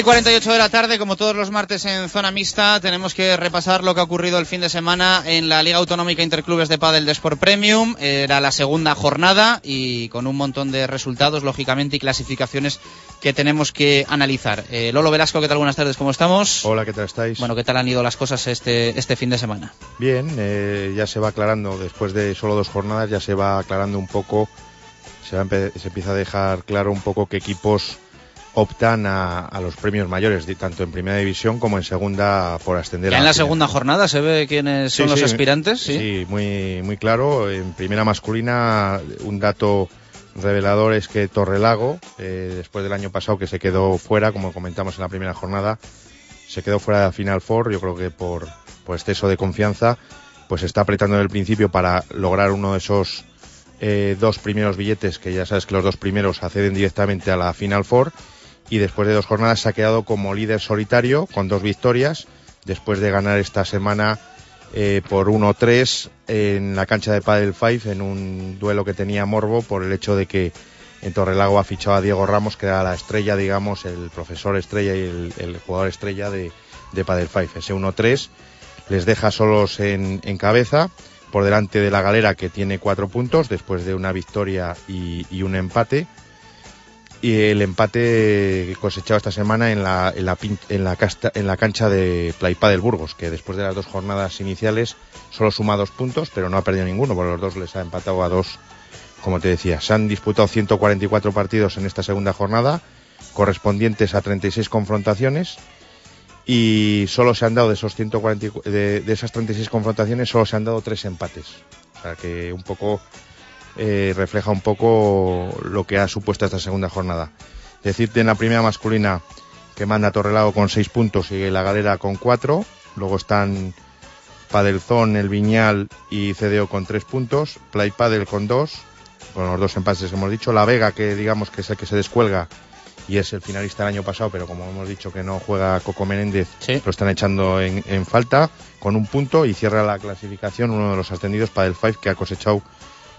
Y 48 de la tarde, como todos los martes en zona mixta, tenemos que repasar lo que ha ocurrido el fin de semana en la Liga Autonómica Interclubes de Padel de Sport Premium. Era la segunda jornada y con un montón de resultados, lógicamente, y clasificaciones que tenemos que analizar. Eh, Lolo Velasco, ¿qué tal? Buenas tardes, ¿cómo estamos? Hola, ¿qué tal estáis? Bueno, ¿qué tal han ido las cosas este, este fin de semana? Bien, eh, ya se va aclarando, después de solo dos jornadas, ya se va aclarando un poco, se, va se empieza a dejar claro un poco qué equipos optan a, a los premios mayores, tanto en primera división como en segunda por ascender Ya a en la segunda jornada se ve quiénes son Sí, los sí, aspirantes, ¿sí? Sí, muy, muy claro. En primera masculina, un dato revelador es que Torrelago, eh, después del año pasado que se quedó fuera, como comentamos en la primera jornada, se quedó fuera de la Final Four, yo creo que por, por exceso de confianza, pues está apretando en el principio para lograr uno de esos eh, dos primeros billetes, que ya sabes que los dos primeros acceden directamente a la Final Four, y después de dos jornadas se ha quedado como líder solitario con dos victorias, después de ganar esta semana eh, por 1-3 en la cancha de Padel 5 en un duelo que tenía Morbo por el hecho de que en Torrelago ha fichado a Diego Ramos, que era la estrella, digamos, el profesor estrella y el, jugador estrella de, de Padel 5. Ese 1-3 les deja solos en, cabeza, por delante de la galera que tiene cuatro puntos después de una victoria y un empate. Y el empate cosechado esta semana en la, en la, en la, casta- en la cancha de Playpa del Burgos, que después de las dos jornadas iniciales solo suma dos puntos, pero no ha perdido ninguno, porque los dos les ha empatado a dos, como te decía. Se han disputado 144 partidos en esta segunda jornada, correspondientes a 36 confrontaciones, y solo se han dado de, esos 140, de, de esas 36 confrontaciones, solo se han dado tres empates. O sea que un poco eh, refleja un poco lo que ha supuesto esta segunda jornada. Decirte en la primera masculina que manda Torrelago con 6 puntos y la galera con 4. Luego están Padelzón, El Viñal y CDO con 3 puntos. Play Padel con 2, con los dos empates que hemos dicho. La Vega, que digamos que es el que se descuelga y es el finalista del año pasado, pero como hemos dicho que no juega Coco Menéndez, lo están echando en, en falta con un punto y cierra la clasificación uno de los ascendidos para el Five que ha cosechado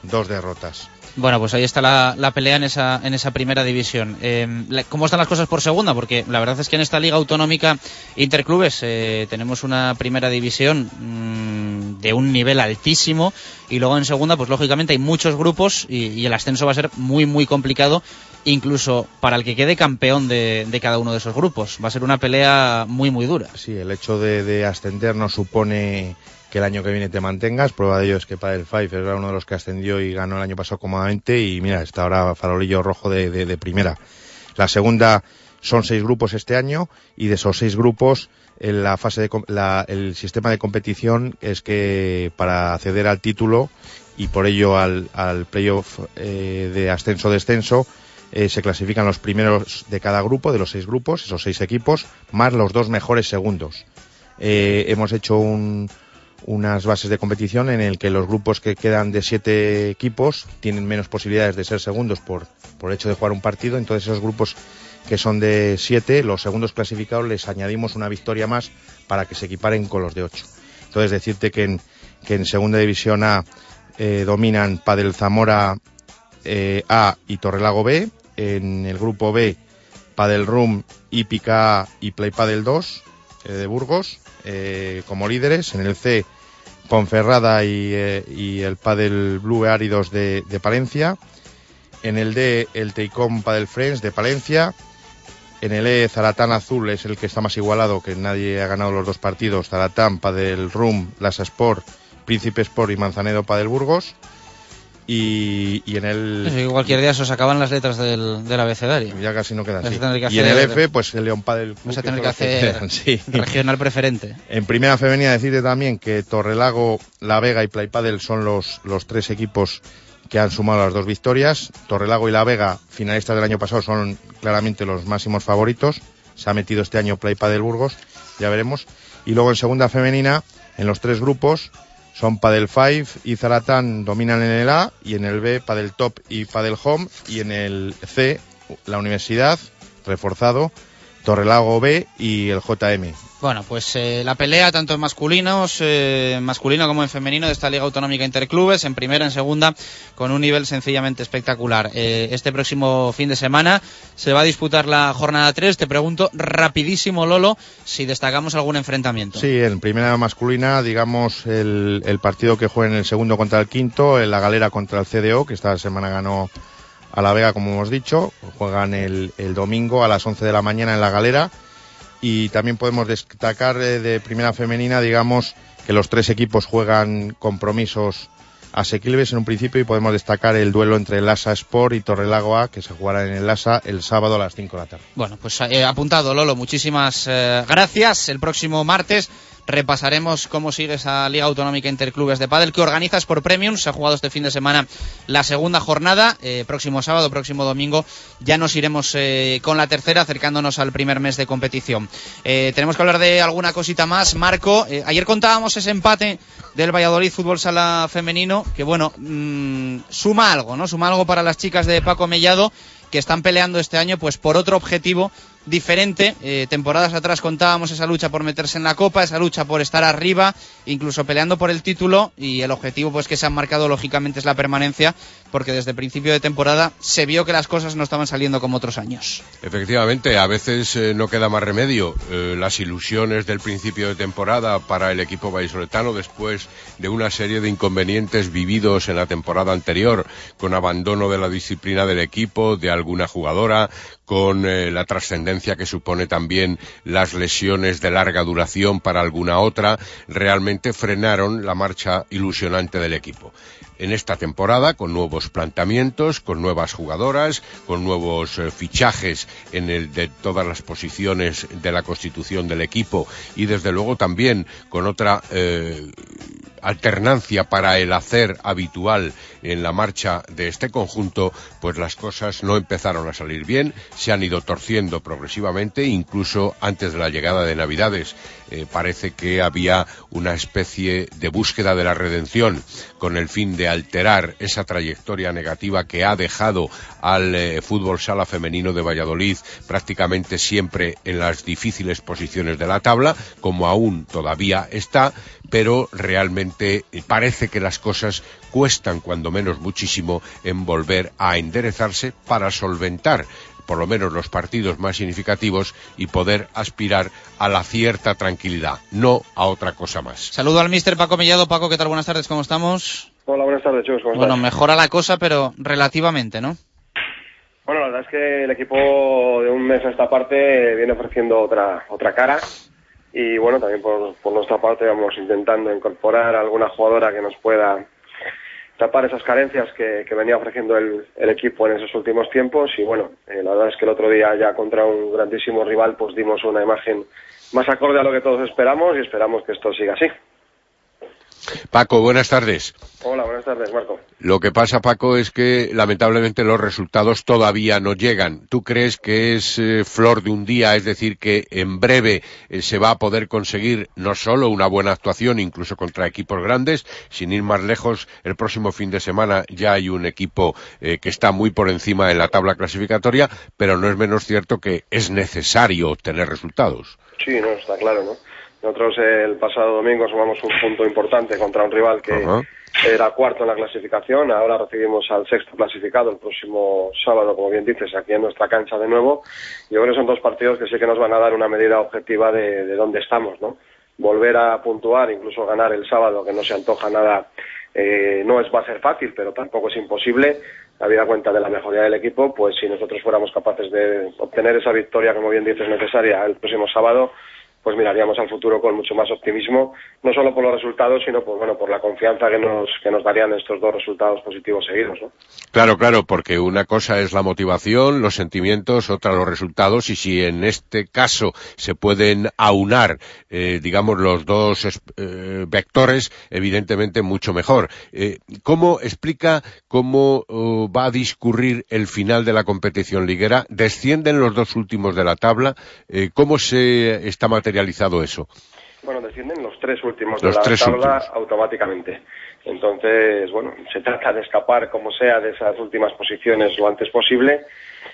dos derrotas. Bueno, pues ahí está la, la pelea en esa, en esa primera división. Eh, ¿Cómo están las cosas por segunda? Porque la verdad es que en esta liga autonómica interclubes eh, tenemos una primera división mm, de un nivel altísimo y luego en segunda, pues lógicamente hay muchos grupos y, y el ascenso va a ser muy, muy complicado, incluso para el que quede campeón de, de cada uno de esos grupos. Va a ser una pelea muy, muy dura. Sí, el hecho de, de ascender no supone que el año que viene te mantengas. Prueba de ello es que para el Five era uno de los que ascendió y ganó el año pasado cómodamente y mira, está ahora farolillo rojo de, primera. La segunda son seis grupos este año y de esos seis grupos en la fase de la- el sistema de competición es que para acceder al título y por ello al, al playoff eh, de ascenso-descenso eh, se clasifican los primeros de cada grupo, de los seis grupos, esos seis equipos, más los dos mejores segundos. Eh, hemos hecho un- unas bases de competición en el que los grupos que quedan de siete equipos tienen menos posibilidades de ser segundos por, por el hecho de jugar un partido. Entonces esos grupos que son de siete, los segundos clasificados les añadimos una victoria más para que se equiparen con los de ocho. Entonces decirte que en, que en segunda división A eh, dominan Padel Zamora eh, A y Torrelago B. En el grupo B, Padel Room, Hípica A y Play Padel 2 eh, de Burgos eh, como líderes. En el C, Ponferrada y, eh, y el Padel Blue Áridos de, Palencia. En el D, el Teicom Padel Friends de Palencia. En el E, Zaratán Azul es el que está más igualado, que nadie ha ganado los dos partidos. Zaratán, Padel Room, Lasa Sport, Príncipe Sport y Manzanedo Padel Burgos. Y, y en el... Cualquier día se os acaban las letras del, del abecedario. Ya casi no queda Vas a así. que Y en el F, pues el León Padel Club, Vas a que tener que hacer quedan, sí. regional preferente. En primera femenina decirte también que Torrelago, La Vega y Play Padel son los, los tres equipos que han sumado las dos victorias. Torrelago y La Vega, finalistas del año pasado, son claramente los máximos favoritos. Se ha metido este año Play Padel Burgos, ya veremos. Y luego en segunda femenina, en los tres grupos, son Padel 5 y Zaratán dominan en el A y en el B Padel Top y Padel Home y en el C la Universidad reforzado Torrelago B y el JM. Bueno, pues eh, la pelea tanto en masculinos, eh, masculino como en femenino de esta Liga Autonómica Interclubes, en primera, en segunda, con un nivel sencillamente espectacular. Eh, este próximo fin de semana se va a disputar la jornada 3. Te pregunto rapidísimo, Lolo, si destacamos algún enfrentamiento. Sí, en primera masculina, digamos, el, el partido que juega en el segundo contra el quinto, en la galera contra el CDO, que esta semana ganó a La Vega, como hemos dicho. Juegan el, el domingo a las 11 de la mañana en la galera y también podemos destacar eh, de primera femenina, digamos, que los tres equipos juegan compromisos asequibles en un principio y podemos destacar el duelo entre el Lasa Sport y Torrelago A, que se jugará en el Lasa el sábado a las 5 de la tarde. Bueno, pues eh, apuntado, Lolo, muchísimas eh, gracias. El próximo martes repasaremos cómo sigue esa Liga Autonómica Interclubes de Padel que organizas por Premium. Se ha jugado este fin de semana la segunda jornada. Eh, próximo sábado, próximo domingo, ya nos iremos eh, con la tercera, acercándonos al primer mes de competición. Eh, tenemos que hablar de alguna cosita más. Marco, ayer contábamos ese empate del Valladolid Fútbol Sala Femenino, que bueno, mmm, suma algo, ¿no? Suma algo para las chicas de Paco Mellado que están peleando este año pues por otro objetivo diferente. Eh, temporadas atrás contábamos esa lucha por meterse en la copa, esa lucha por estar arriba, incluso peleando por el título y el objetivo pues que se han marcado lógicamente es la permanencia, porque desde principio de temporada se vio que las cosas no estaban saliendo como otros años. Efectivamente, a veces eh, no queda más remedio. Eh, las ilusiones del principio de temporada para el equipo vallisoletano después de una serie de inconvenientes vividos en la temporada anterior, con abandono de la disciplina del equipo, de alguna jugadora, con eh, la trascendencia que supone también las lesiones de larga duración para alguna otra, realmente frenaron la marcha ilusionante del equipo. En esta temporada, con nuevos planteamientos, con nuevas jugadoras, con nuevos eh, fichajes en el de todas las posiciones de la constitución del equipo y desde luego también con otra eh, alternancia para el hacer habitual en la marcha de este conjunto, pues las cosas no empezaron a salir bien, se han ido torciendo progresivamente, incluso antes de la llegada de Navidades. Eh, parece que había una especie de búsqueda de la redención con el fin de alterar esa trayectoria negativa que ha dejado al eh, fútbol sala femenino de Valladolid prácticamente siempre en las difíciles posiciones de la tabla, como aún todavía está, pero realmente parece que las cosas cuestan cuando menos muchísimo en volver a enderezarse para solventar por lo menos los partidos más significativos y poder aspirar a la cierta tranquilidad, no a otra cosa más. Saludo al mister Paco Mellado. Paco, ¿qué tal? Buenas tardes, ¿cómo estamos? Hola, buenas tardes, chicos, ¿cómo Bueno, estás? mejora la cosa, pero relativamente, ¿no? Bueno, la verdad es que el equipo de un mes a esta parte viene ofreciendo otra otra cara y bueno, también por, por nuestra parte vamos intentando incorporar a alguna jugadora que nos pueda tapar esas carencias que, que venía ofreciendo el, el, equipo en esos últimos tiempos y bueno, eh, la verdad es que el otro día ya contra un grandísimo rival pues dimos una imagen más acorde a lo que todos esperamos y esperamos que esto siga así. Paco, buenas tardes. Hola, buenas tardes, Marco. Lo que pasa, Paco, es que lamentablemente los resultados todavía no llegan. ¿Tú crees que es eh, flor de un día, es decir, que en breve eh, se va a poder conseguir no solo una buena actuación, incluso contra equipos grandes, sin ir más lejos, el próximo fin de semana ya hay un equipo eh, que está muy por encima en la tabla clasificatoria, pero no es menos cierto que es necesario obtener resultados. Sí, no, está claro, ¿no? Nosotros el pasado domingo sumamos un punto importante contra un rival que uh -huh. era cuarto en la clasificación. Ahora recibimos al sexto clasificado el próximo sábado, como bien dices, aquí en nuestra cancha de nuevo. Yo creo que son dos partidos que sí que nos van a dar una medida objetiva de, de dónde estamos, ¿no? Volver a puntuar, incluso ganar el sábado, que no se antoja nada, eh, no es va a ser fácil, pero tampoco es imposible. Habida cuenta de la mejoría del equipo, pues si nosotros fuéramos capaces de obtener esa victoria, como bien dices, necesaria el próximo sábado, pues miraríamos al futuro con mucho más optimismo, no solo por los resultados, sino por, bueno, por la confianza que nos, que nos darían estos dos resultados positivos seguidos. ¿no? Claro, claro, porque una cosa es la motivación, los sentimientos, otra los resultados, y si en este caso se pueden aunar, eh, digamos, los dos eh, vectores, evidentemente mucho mejor. Eh, ¿Cómo explica cómo uh, va a discurrir el final de la competición liguera? ¿Descienden los dos últimos de la tabla? ¿Cómo se está materializando? Materializado eso? Bueno, descienden los tres últimos los de la tres tabla últimos. automáticamente. Entonces, bueno, se trata de escapar como sea de esas últimas posiciones lo antes posible.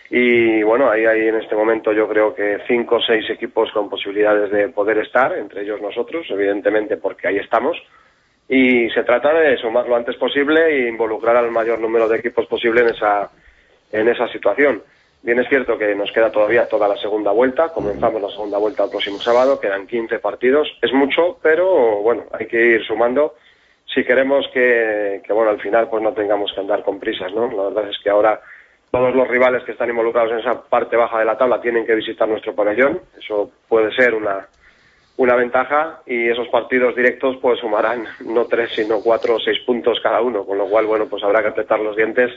Y bueno, ahí hay en este momento yo creo que cinco o seis equipos con posibilidades de poder estar, entre ellos nosotros, evidentemente porque ahí estamos. Y se trata de sumar lo antes posible e involucrar al mayor número de equipos posible en esa, en esa situación. Bien es cierto que nos queda todavía toda la segunda vuelta, comenzamos la segunda vuelta el próximo sábado, quedan 15 partidos, es mucho, pero bueno, hay que ir sumando. Si queremos que, que, bueno, al final pues no tengamos que andar con prisas, ¿no? La verdad es que ahora todos los rivales que están involucrados en esa parte baja de la tabla tienen que visitar nuestro pabellón, eso puede ser una, una ventaja. Y esos partidos directos pues sumarán no tres sino cuatro o seis puntos cada uno, con lo cual bueno pues habrá que apretar los dientes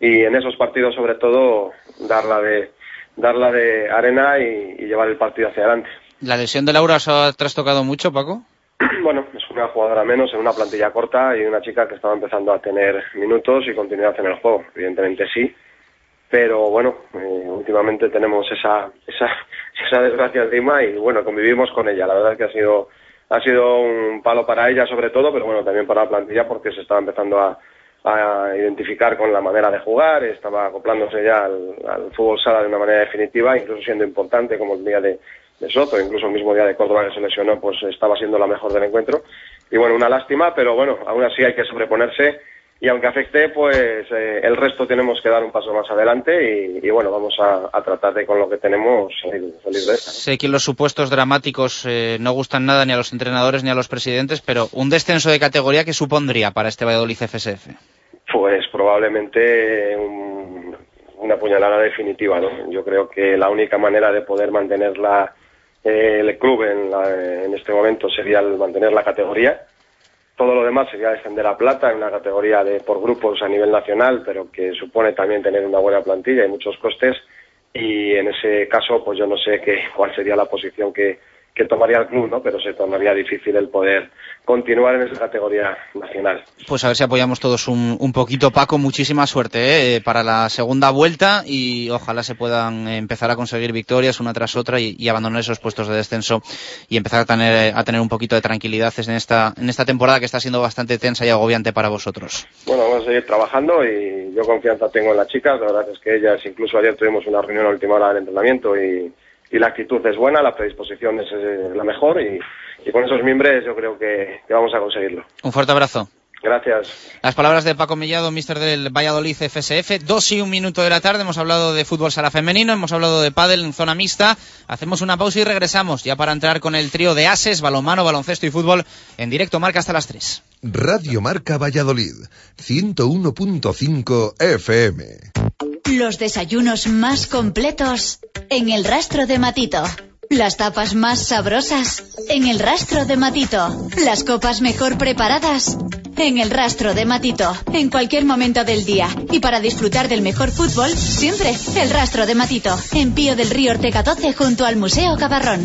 y en esos partidos sobre todo darla de darla de arena y, y llevar el partido hacia adelante. ¿La lesión de Laura os ha trastocado mucho, Paco? Bueno, es una jugadora menos en una plantilla corta y una chica que estaba empezando a tener minutos y continuidad en el juego. Evidentemente sí, pero bueno, eh, últimamente tenemos esa, esa, esa desgracia encima y bueno, convivimos con ella. La verdad es que ha sido, ha sido un palo para ella sobre todo, pero bueno, también para la plantilla porque se estaba empezando a, a identificar con la manera de jugar, estaba acoplándose ya al, fútbol sala de una manera definitiva, incluso siendo importante como el día de, de Soto, incluso el mismo día de Córdoba que se lesionó, pues estaba siendo la mejor del encuentro. Y bueno, una lástima, pero bueno, aún así hay que sobreponerse y aunque afecte, pues eh, el resto tenemos que dar un paso más adelante y, y bueno, vamos a, a, tratar de con lo que tenemos salir, salir de esta. ¿no? Sé que los supuestos dramáticos eh, no gustan nada ni a los entrenadores ni a los presidentes, pero un descenso de categoría, ¿qué supondría para este Valladolid FSF? Pues probablemente un, una puñalada definitiva, ¿no? Yo creo que la única manera de poder mantener la, eh, el club en, la, en este momento sería el mantener la categoría todo lo demás sería defender a Plata en una categoría de por grupos a nivel nacional, pero que supone también tener una buena plantilla y muchos costes. Y en ese caso, pues yo no sé qué, cuál sería la posición que, que tomaría el club, ¿no? Pero se tornaría difícil el poder continuar en esa categoría nacional. Pues a ver si apoyamos todos un, un poquito, Paco. Muchísima suerte ¿eh? para la segunda vuelta y ojalá se puedan empezar a conseguir victorias una tras otra y, y abandonar esos puestos de descenso y empezar a tener, a tener un poquito de tranquilidad en esta, en esta temporada que está siendo bastante tensa y agobiante para vosotros. Bueno, vamos a seguir trabajando y yo confianza tengo en las chicas. La verdad es que ellas, incluso ayer tuvimos una reunión a última hora del entrenamiento y y la actitud es buena, la predisposición es eh, la mejor y, y, con esos miembros yo creo que, que, vamos a conseguirlo. Un fuerte abrazo. Gracias. Las palabras de Paco Millado, mister del Valladolid FSF. Dos y un minuto de la tarde. Hemos hablado de fútbol sala femenino, hemos hablado de pádel en zona mixta. Hacemos una pausa y regresamos ya para entrar con el trío de ases, balonmano, baloncesto y fútbol en directo marca hasta las 3. Radio Marca Valladolid, 101.5 FM. Los desayunos más completos en el rastro de Matito. Las tapas más sabrosas en el rastro de Matito. Las copas mejor preparadas en el rastro de Matito. En cualquier momento del día. Y para disfrutar del mejor fútbol, siempre el rastro de Matito. En Pío del Río Ortega 12 junto al Museo Cabarrón.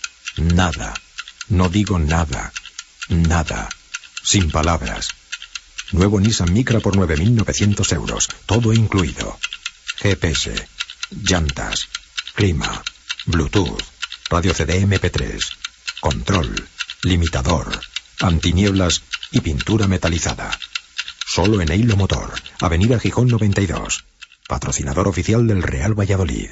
Nada. No digo nada. Nada. Sin palabras. Nuevo Nissan Micra por 9.900 euros. Todo incluido. GPS. Llantas. Clima. Bluetooth. Radio CD MP3. Control. Limitador. Antinieblas y pintura metalizada. Solo en Eilo Motor. Avenida Gijón 92. Patrocinador oficial del Real Valladolid.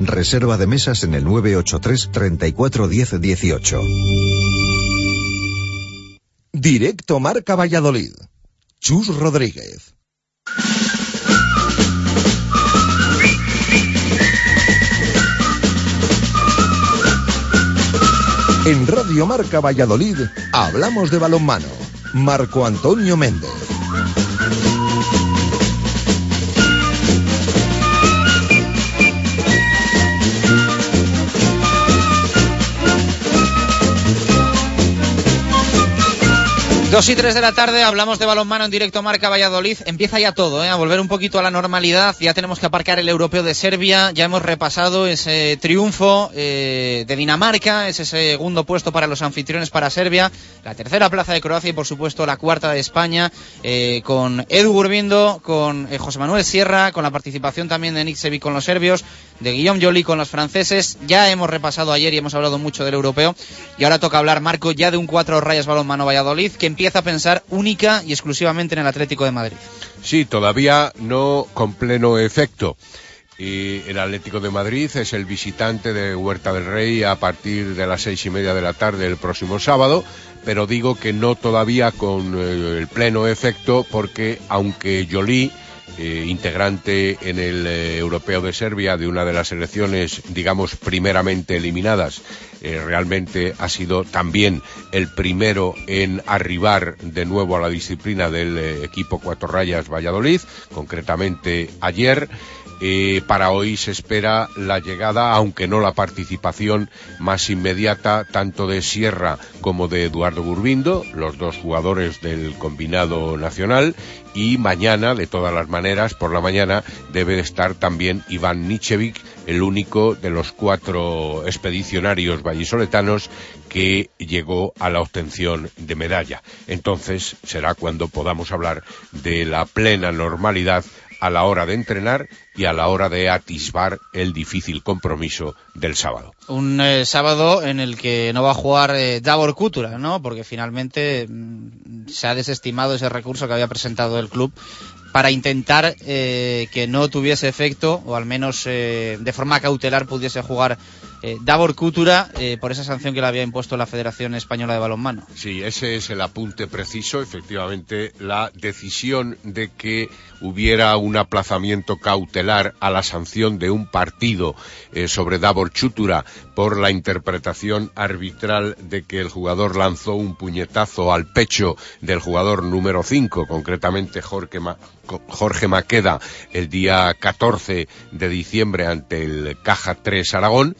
Reserva de mesas en el 983 34 10 18. Directo Marca Valladolid. Chus Rodríguez. En Radio Marca Valladolid hablamos de balonmano. Marco Antonio Méndez. Dos y tres de la tarde, hablamos de balonmano en directo Marca Valladolid. Empieza ya todo, ¿eh? a volver un poquito a la normalidad. Ya tenemos que aparcar el europeo de Serbia. Ya hemos repasado ese triunfo eh, de Dinamarca, ese segundo puesto para los anfitriones para Serbia, la tercera plaza de Croacia y por supuesto la cuarta de España, eh, con Edu Gurbindo, con eh, José Manuel Sierra, con la participación también de Nick Sevi con los serbios, de Guillaume Joly con los franceses. Ya hemos repasado ayer y hemos hablado mucho del europeo. Y ahora toca hablar, Marco, ya de un cuatro rayas balonmano Valladolid, que empieza a pensar única y exclusivamente en el Atlético de Madrid. Sí, todavía no con pleno efecto. El Atlético de Madrid es el visitante de Huerta del Rey a partir de las seis y media de la tarde el próximo sábado, pero digo que no todavía con eh, el pleno efecto porque aunque Jolie eh, integrante en el eh, Europeo de Serbia de una de las selecciones, digamos, primeramente eliminadas. Eh, realmente ha sido también el primero en arribar de nuevo a la disciplina del eh, equipo Cuatro Rayas Valladolid, concretamente ayer. Eh, para hoy se espera la llegada, aunque no la participación más inmediata, tanto de Sierra como de Eduardo Burbindo, los dos jugadores del combinado nacional, y mañana, de todas las maneras, por la mañana, debe de estar también Iván Nichevic, el único de los cuatro expedicionarios vallisoletanos que llegó a la obtención de medalla. Entonces será cuando podamos hablar de la plena normalidad a la hora de entrenar y a la hora de atisbar el difícil compromiso del sábado. Un eh, sábado en el que no va a jugar eh, Davor Kutura, ¿no? Porque finalmente mm, se ha desestimado ese recurso que había presentado el club para intentar eh, que no tuviese efecto o al menos eh, de forma cautelar pudiese jugar eh, Davor Kutura eh, por esa sanción que le había impuesto la Federación Española de Balonmano. Sí, ese es el apunte preciso, efectivamente, la decisión de que hubiera un aplazamiento cautelar a la sanción de un partido eh, sobre Davor Chutura por la interpretación arbitral de que el jugador lanzó un puñetazo al pecho del jugador número 5, concretamente Jorge, Ma Jorge Maqueda, el día 14 de diciembre ante el Caja 3 Aragón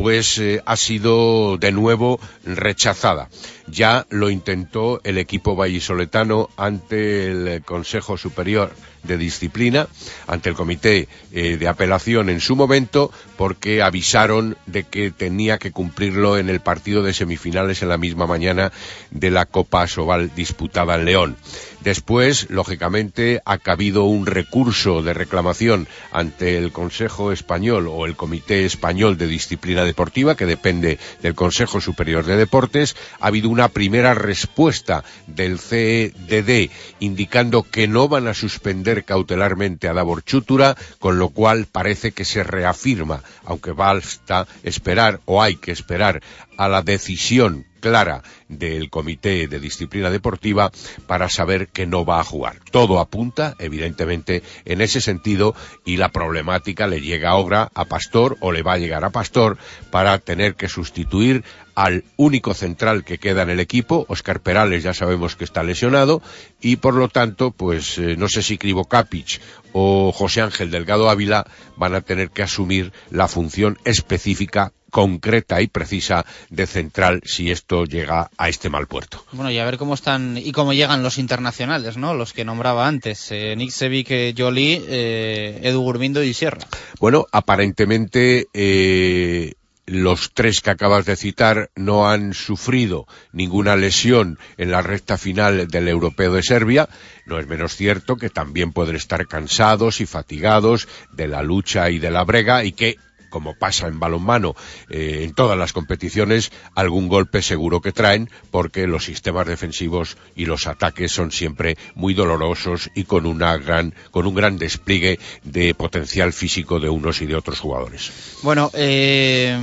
pues eh, ha sido de nuevo rechazada. Ya lo intentó el equipo vallisoletano ante el Consejo Superior de Disciplina, ante el Comité eh, de Apelación en su momento, porque avisaron de que tenía que cumplirlo en el partido de semifinales en la misma mañana de la Copa Sobal disputada en León. Después, lógicamente, ha cabido un recurso de reclamación ante el Consejo Español o el Comité Español de Disciplina Deportiva, que depende del Consejo Superior de Deportes. Ha habido una primera respuesta del CEDD indicando que no van a suspender cautelarmente a Davor Chútura, con lo cual parece que se reafirma, aunque basta esperar o hay que esperar a la decisión clara del Comité de Disciplina Deportiva para saber que no va a jugar. Todo apunta, evidentemente, en ese sentido y la problemática le llega ahora a Pastor o le va a llegar a Pastor para tener que sustituir al único central que queda en el equipo, Oscar Perales ya sabemos que está lesionado y por lo tanto, pues eh, no sé si Crivo Capic o José Ángel Delgado Ávila van a tener que asumir la función específica concreta y precisa de central si esto llega a este mal puerto. Bueno, y a ver cómo están y cómo llegan los internacionales, ¿no? Los que nombraba antes, eh, Nick Sevic, Jolie, eh, Edu Gurbindo y Sierra. Bueno, aparentemente eh, los tres que acabas de citar no han sufrido ninguna lesión en la recta final del europeo de Serbia. No es menos cierto que también pueden estar cansados y fatigados de la lucha y de la brega y que como pasa en balonmano eh, en todas las competiciones, algún golpe seguro que traen, porque los sistemas defensivos y los ataques son siempre muy dolorosos y con una gran, con un gran despliegue de potencial físico de unos y de otros jugadores. Bueno, eh,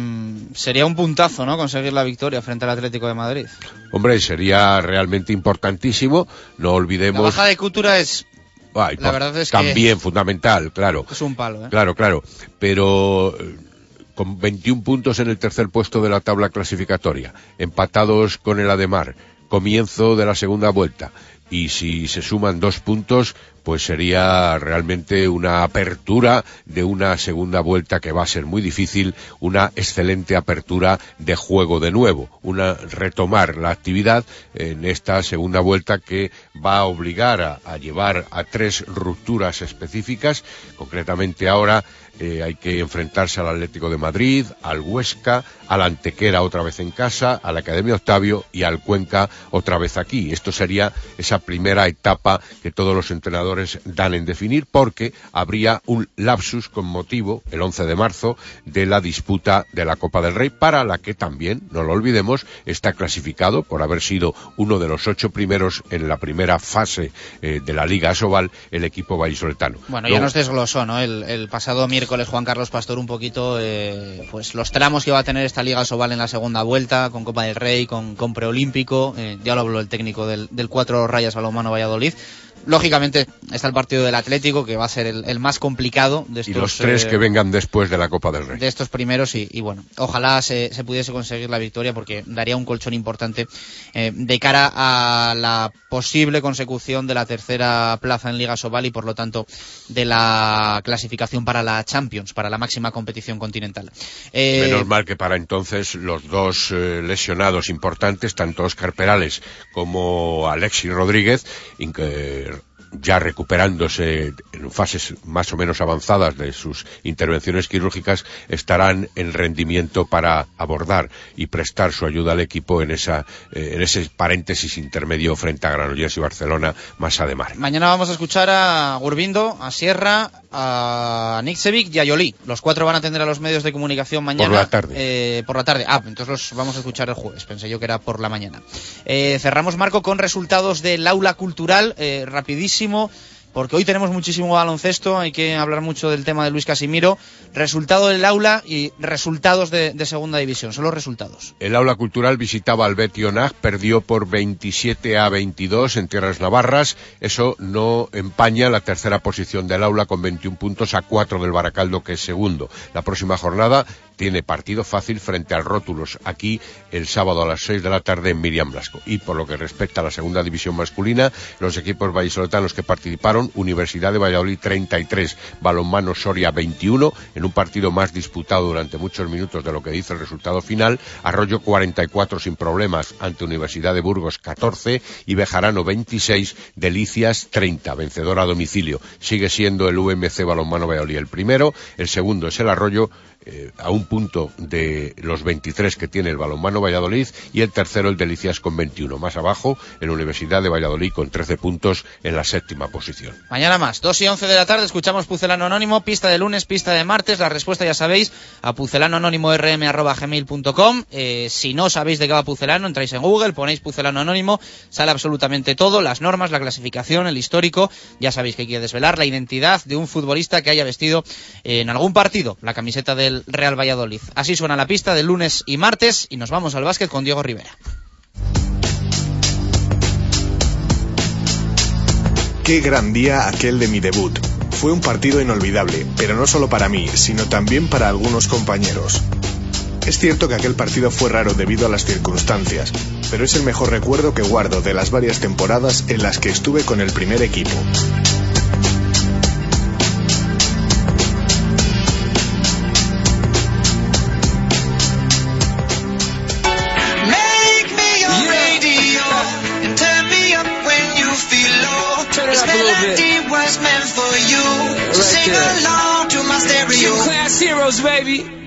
sería un puntazo, ¿no? Conseguir la victoria frente al Atlético de Madrid. Hombre, sería realmente importantísimo. No olvidemos. La baja de cultura es la verdad es también fundamental, claro. Es un palo, ¿eh? Claro, claro. Pero eh, con 21 puntos en el tercer puesto de la tabla clasificatoria, empatados con el Ademar, comienzo de la segunda vuelta. Y si se suman dos puntos, pues sería realmente una apertura de una segunda vuelta que va a ser muy difícil, una excelente apertura de juego de nuevo, una retomar la actividad en esta segunda vuelta que va a obligar a, llevar a tres rupturas específicas, concretamente ahora eh, hay que enfrentarse al Atlético de Madrid, al Huesca, al Antequera otra vez en casa, a la Academia Octavio y al Cuenca otra vez aquí. Esto sería esa primera etapa que todos los entrenadores dan en definir porque habría un lapsus con motivo, el 11 de marzo, de la disputa de la Copa del Rey para la que también, no lo olvidemos, está clasificado por haber sido uno de los ocho primeros en la primera fase eh, de la Liga Asobal el equipo vallisoletano. Bueno, ya nos desglosó, ¿no? El, el pasado miércoles Juan Carlos Pastor un poquito eh, pues los tramos que va a tener esta Liga Sobal en la segunda vuelta, con Copa del Rey, con, con preolímpico, eh, ya lo habló el técnico del, del cuatro rayas balonmano Valladolid. Lógicamente está el partido del Atlético, que va a ser el, el más complicado de estos. Y los tres eh, que vengan después de la Copa del Rey. de estos primeros y, y bueno, ojalá se, se, pudiese conseguir la victoria porque daría un colchón importante eh, de cara a la posible consecución de la tercera plaza en Liga Sobal y por lo tanto de la clasificación para la Champions, para la máxima competición continental. Eh, Menos mal que para entonces los dos lesionados importantes, tanto Oscar Perales como Alexis Rodríguez, ya recuperándose en fases más o menos avanzadas de sus intervenciones quirúrgicas, estarán en rendimiento para abordar y prestar su ayuda al equipo en, esa, eh, en ese paréntesis intermedio frente a Granollers y Barcelona más además. Mañana vamos a escuchar a Gurbindo, a Sierra, a Niksevic y a Yoli. Los cuatro van a atender a los medios de comunicación mañana. Por la tarde. Eh, por la tarde. Ah, entonces los vamos a escuchar el jueves. Pensé yo que era por la mañana. Eh, cerramos, Marco, con resultados del aula cultural. Eh, rapidísimo porque hoy tenemos muchísimo baloncesto, hay que hablar mucho del tema de Luis Casimiro. Resultado del aula y resultados de, segunda división, son los resultados. El aula cultural visitaba al Betionag, perdió por 27 a 22 en tierras navarras. Eso no empaña la tercera posición del aula con 21 puntos a 4 del Baracaldo, que es segundo. La próxima jornada tiene partido fácil frente al Rótulos aquí el sábado a las 6 de la tarde en Miriam Blasco. Y por lo que respecta a la segunda división masculina, los equipos vallisoletanos que participaron, Universidad de Valladolid 33, Balonmano Soria 21, en un partido más disputado durante muchos minutos de lo que dice el resultado final, Arroyo 44 sin problemas ante Universidad de Burgos 14 y Bejarano 26, Delicias 30, vencedor a domicilio. Sigue siendo el UMC Balonmano Valladolid el primero, el segundo es el Arroyo, eh, a un punto de los 23 que tiene el balonmano Valladolid y el tercero el Delicias con 21. Más abajo, en Universidad de Valladolid con 13 puntos en la séptima posición. Mañana más, 2 y 11 de la tarde, escuchamos Pucelano Anónimo, pista de lunes, pista de martes. La respuesta ya sabéis a pucelanoanónimo.rm.gmail.com. Eh, si no sabéis de qué va Pucelano, entráis en Google, ponéis Pucelano Anónimo, sale absolutamente todo, las normas, la clasificación, el histórico. Ya sabéis que hay que desvelar la identidad de un futbolista que haya vestido en algún partido la camiseta del Real Valladolid. Así suena la pista de lunes y martes y nos vamos al básquet con Diego Rivera. Qué gran día aquel de mi debut. Fue un partido inolvidable, pero no solo para mí, sino también para algunos compañeros. Es cierto que aquel partido fue raro debido a las circunstancias, pero es el mejor recuerdo que guardo de las varias temporadas en las que estuve con el primer equipo. Sing along to my stereo. Class heroes, baby.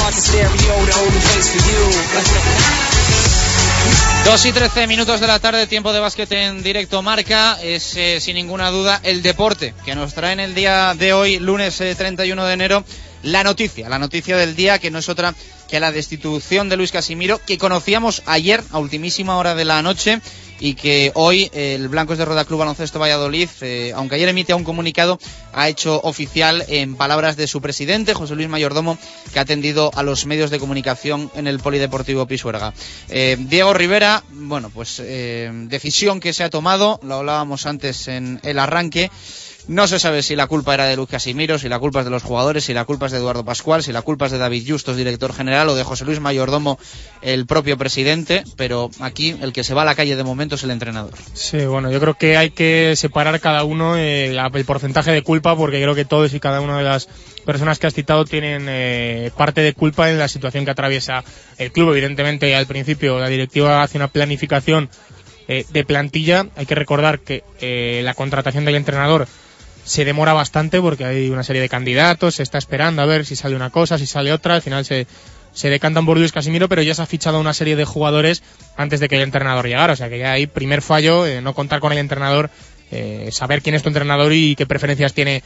heart's a stereo, the only place for you. 2 y 13 minutos de la tarde, tiempo de básquet en directo marca. Es eh, sin ninguna duda el deporte que nos trae en el día de hoy, lunes eh, 31 de enero, la noticia. La noticia del día que no es otra que la destitución de Luis Casimiro, que conocíamos ayer a ultimísima hora de la noche y que hoy el Blancos de Roda Club Baloncesto Valladolid, eh, aunque ayer emite un comunicado, ha hecho oficial en palabras de su presidente, José Luis Mayordomo, que ha atendido a los medios de comunicación en el Polideportivo Pisuerga. Eh, Diego Rivera, bueno, pues eh, decisión que se ha tomado, lo hablábamos antes en el arranque. No se sabe si la culpa era de Luis Casimiro, si la culpa es de los jugadores, si la culpa es de Eduardo Pascual, si la culpa es de David Justos, director general, o de José Luis Mayordomo, el propio presidente, pero aquí el que se va a la calle de momento es el entrenador. Sí, bueno, yo creo que hay que separar cada uno el porcentaje de culpa porque creo que todos y cada una de las personas que has citado tienen eh, parte de culpa en la situación que atraviesa el club. Evidentemente, al principio la directiva hace una planificación eh, de plantilla. Hay que recordar que eh, la contratación del entrenador se demora bastante porque hay una serie de candidatos, se está esperando a ver si sale una cosa, si sale otra, al final se, se decantan por Luis Casimiro, pero ya se ha fichado una serie de jugadores antes de que el entrenador llegara, o sea que ya hay primer fallo, eh, no contar con el entrenador, eh, saber quién es tu entrenador y qué preferencias tiene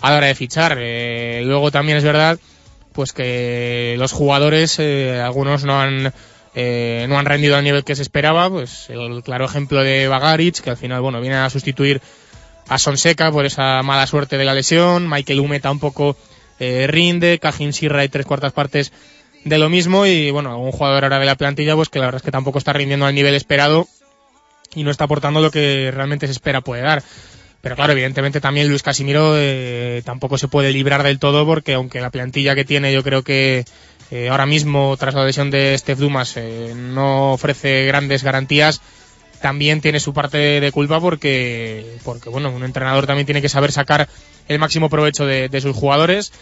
a la hora de fichar. Eh, luego también es verdad pues que los jugadores, eh, algunos no han eh, no han rendido al nivel que se esperaba, pues el claro ejemplo de Bagaric, que al final bueno viene a sustituir a Sonseca por esa mala suerte de la lesión, Michael Hume tampoco eh, rinde, Cajin Sirra y tres cuartas partes de lo mismo. Y bueno, algún jugador ahora de la plantilla pues que la verdad es que tampoco está rindiendo al nivel esperado y no está aportando lo que realmente se espera puede dar. Pero claro, evidentemente también Luis Casimiro eh, tampoco se puede librar del todo porque aunque la plantilla que tiene yo creo que eh, ahora mismo tras la lesión de Steph Dumas eh, no ofrece grandes garantías, también tiene su parte de culpa porque, porque bueno, un entrenador también tiene que saber sacar el máximo provecho de, sus jugadores.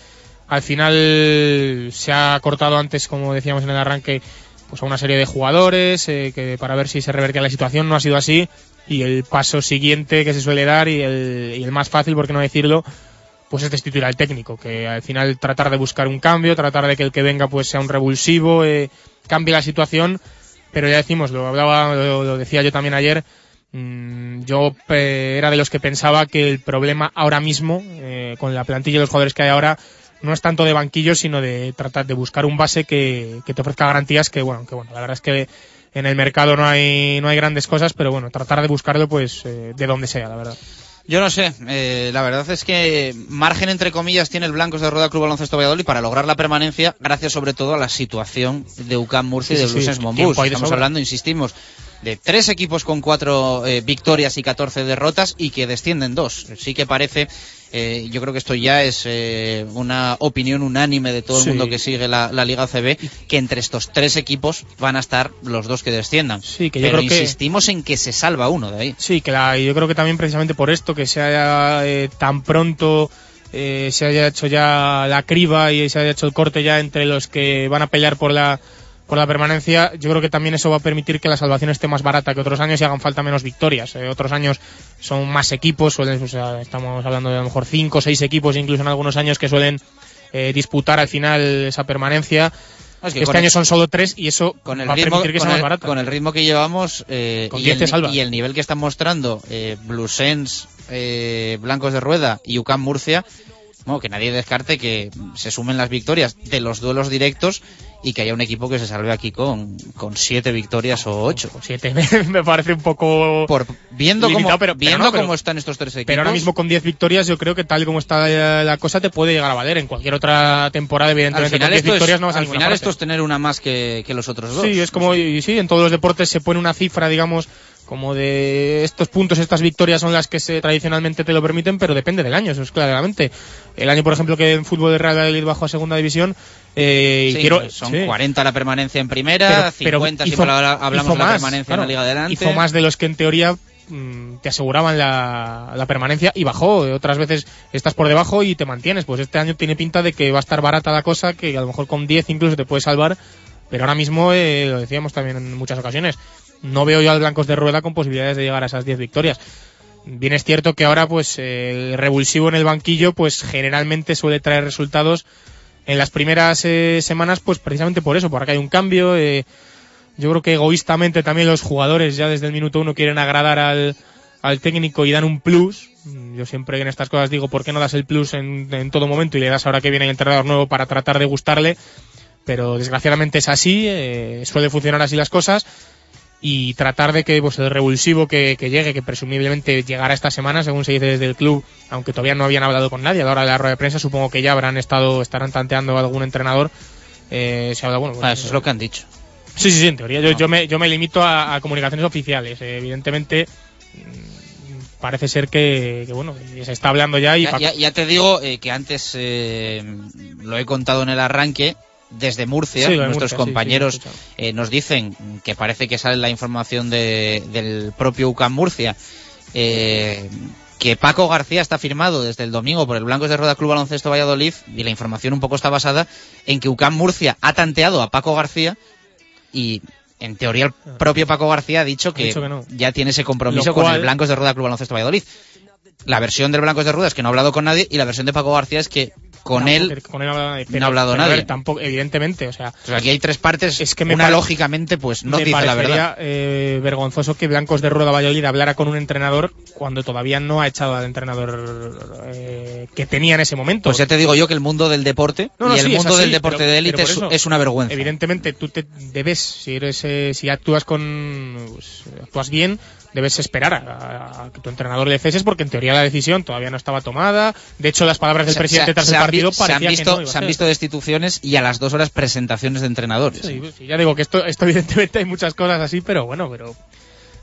Al final se ha cortado antes, como decíamos en el arranque, pues a una serie de jugadores eh, que para ver si se revertía la situación. No ha sido así. Y el paso siguiente que se suele dar y el, y el más fácil, por qué no decirlo, pues es destituir al técnico, que al final tratar de buscar un cambio, tratar de que el que venga pues sea un revulsivo, eh, cambie la situación, pero ya decimos, lo hablaba, lo, decía yo también ayer, mm, yo era de los que pensaba que el problema ahora mismo, eh, con la plantilla y los jugadores que hay ahora, no es tanto de banquillo, sino de tratar de buscar un base que, que te ofrezca garantías que, bueno, que bueno, la verdad es que en el mercado no hay, no hay grandes cosas, pero bueno, tratar de buscarlo pues eh, de donde sea, la verdad. Yo no sé, eh, la verdad es que margen entre comillas tiene el Blancos de Roda Club Baloncesto Valladolid para lograr la permanencia, gracias sobre todo a la situación de UCAM Murcia Sí, y de Blues sí, Estamos hablando, insistimos, de tres equipos con cuatro eh, victorias y 14 derrotas y que descienden dos. Sí que parece, eh, yo creo que esto ya es eh, una opinión unánime de todo el Sí. mundo que sigue la, la Liga CB, que entre estos tres equipos van a estar los dos que desciendan. Sí, que yo Pero creo que- insistimos en que se salva uno de ahí. Sí, que la, yo creo que también precisamente por esto, que se haya eh, tan pronto eh, se haya hecho ya la criba y se haya hecho el corte ya entre los que van a pelear por la por la permanencia, yo creo que también eso va a permitir que la salvación esté más barata que otros años y hagan falta menos victorias. Eh, otros años son más equipos, suelen, o sea, estamos hablando de a lo mejor cinco o seis equipos, incluso en algunos años que suelen eh, disputar al final esa permanencia. Es que este año el- son solo tres y eso con el va a ritmo, permitir que sea más barata. con el ritmo que llevamos eh, Con y, 10 el, te ni- salva. y el nivel que están mostrando eh, Blusens, eh, Blancos de Rueda y UCAM Murcia, bueno, que nadie descarte que se sumen las victorias de los duelos directos y que haya un equipo que se salve aquí con, con siete victorias o ocho. Siete me parece un poco Por, viendo limitado, cómo, pero- pero viendo pero- cómo están estos tres equipos. Pero ahora mismo con 10 victorias yo creo que tal y como está eh, la cosa te puede llegar a valer. En cualquier otra temporada, al evidentemente, final, con 10 esto victorias es, no vas a al final parte. esto es tener una más que, que los otros dos. Sí, es como, y sí, en todos los deportes se pone una cifra, digamos, como de estos puntos, estas victorias son las que se, tradicionalmente te lo permiten, pero depende del año, eso es claramente. El año, por ejemplo, que en fútbol de Real Valladolid bajó a segunda división, eh, Sí, quiero, son sí. 40 la permanencia en primera, 50 si hizo- hablamos hizo de la más, permanencia claro, en la Liga Adelante. Hizo más de los que en teoría mm, te aseguraban la, la permanencia y bajó. Otras veces estás por debajo y te mantienes. Pues este año tiene pinta de que va a estar barata la cosa, que a lo mejor con 10 incluso te puede salvar. Pero ahora mismo, eh, lo decíamos también en muchas ocasiones, no veo yo al Blancos de Rueda con posibilidades de llegar a esas 10 victorias. Bien es cierto que ahora pues el revulsivo en el banquillo pues generalmente suele traer resultados en las primeras eh, semanas pues precisamente por eso, porque hay un cambio. Eh, yo creo que egoístamente también los jugadores ya desde el minuto uno quieren agradar al, al técnico y dan un plus. Yo siempre en estas cosas digo, ¿por qué no das el plus en, en todo momento y le das ahora que viene el entrenador nuevo para tratar de gustarle? Pero desgraciadamente es así, eh, suele funcionar así las cosas y tratar de que pues, el revulsivo que, que, llegue, que presumiblemente llegará esta semana, según se dice desde el club, aunque todavía no habían hablado con nadie, a la hora de la rueda de prensa supongo que ya habrán estado, estarán tanteando a algún entrenador. Eh, se habla, bueno, ah, eso es lo que han dicho. Sí, sí, sí, en teoría. Yo, yo, me, yo me limito a, a comunicaciones oficiales. Eh, evidentemente, mm, parece ser que, que, bueno, se está hablando ya. Y ya, ya, ya te digo eh, que antes eh, lo he contado en el arranque desde Murcia, Sí, nuestros Murcia, compañeros sí, eh, nos dicen que parece que sale la información de- del propio UCAM Murcia, eh, que Paco García está firmado desde el domingo por el Blancos de Rueda Club Baloncesto Valladolid y la información un poco está basada en que UCAM Murcia ha tanteado a Paco García y en teoría el propio Paco García ha dicho que, dicho que no. ya tiene ese compromiso con el Blancos de Rueda Club Baloncesto Valladolid. La versión del Blancos de Rueda es que no ha hablado con nadie y la versión de Paco García es que con Tampoco- él con él no ha hablado nadie, no ha hablado pero, nadie. ver, tampoco, evidentemente, o sea, O sea, aquí hay tres partes. Es que me una pare- lógicamente, pues no me dice la verdad. eh, vergonzoso que Blancos de Rueda Valladolid hablara con un entrenador cuando todavía no ha echado al entrenador eh, que tenía en ese momento. Pues ya te digo yo que el mundo del deporte No, no, y el sí, mundo así, del deporte pero- de élite pero es, es una vergüenza. Evidentemente, tú te debes, si eres, eh, si actúas con, pues, actúas bien, debes esperar a, a que tu entrenador le ceses porque en teoría la decisión todavía no estaba tomada. De hecho, las palabras del Se- presidente se- tras se el partido vi- se han parecía visto, que no iba a se han visto destituciones y a las dos horas presentaciones de entrenadores. Sí, sí, ya digo que esto, esto evidentemente hay muchas cosas así, pero bueno, pero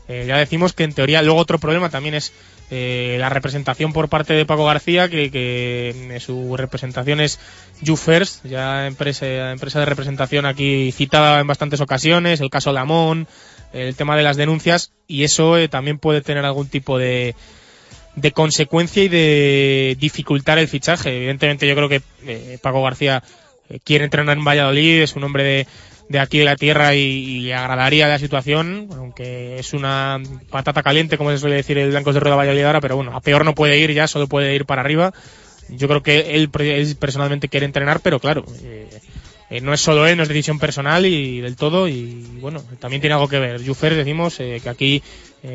eh, ya decimos que en teoría luego otro problema también es eh, la representación por parte de Paco García, que, que eh, su representación es You First, ya empresa, empresa de representación aquí citada en bastantes ocasiones, el caso Lamón, el tema de las denuncias, y eso eh, también puede tener algún tipo de, de consecuencia y de dificultar el fichaje. Evidentemente yo creo que eh, Paco García eh, quiere entrenar en Valladolid, es un hombre de, de aquí de la tierra y, y agradaría la situación, aunque es una patata caliente, como se suele decir el Blancos de Rueda Valladolid ahora, pero bueno, a peor no puede ir ya, solo puede ir para arriba. Yo creo que él, él personalmente quiere entrenar, pero claro, eh, eh, no es solo él, no es decisión personal y del todo, y bueno, también tiene algo que ver. Jufer, decimos eh, que aquí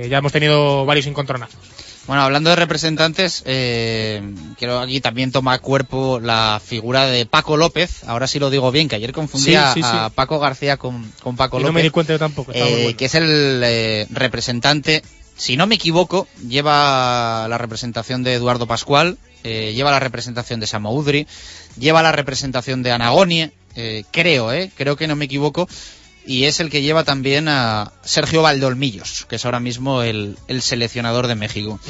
ya hemos tenido varios encontronazos. Bueno, hablando de representantes, eh, quiero aquí también toma cuerpo la figura de Paco López. Ahora sí lo digo bien, que ayer confundía Sí, sí, sí. a Paco García con, con Paco Y López. no me di cuenta yo tampoco. eh, bueno. que es el eh, representante, si no me equivoco, lleva la representación de Eduardo Pascual, eh, lleva la representación de Samoudri, lleva la representación de Anagonie, eh, creo, eh, creo que no me equivoco, y es el que lleva también a Sergio Valdolmillos, que es ahora mismo el, el seleccionador de México.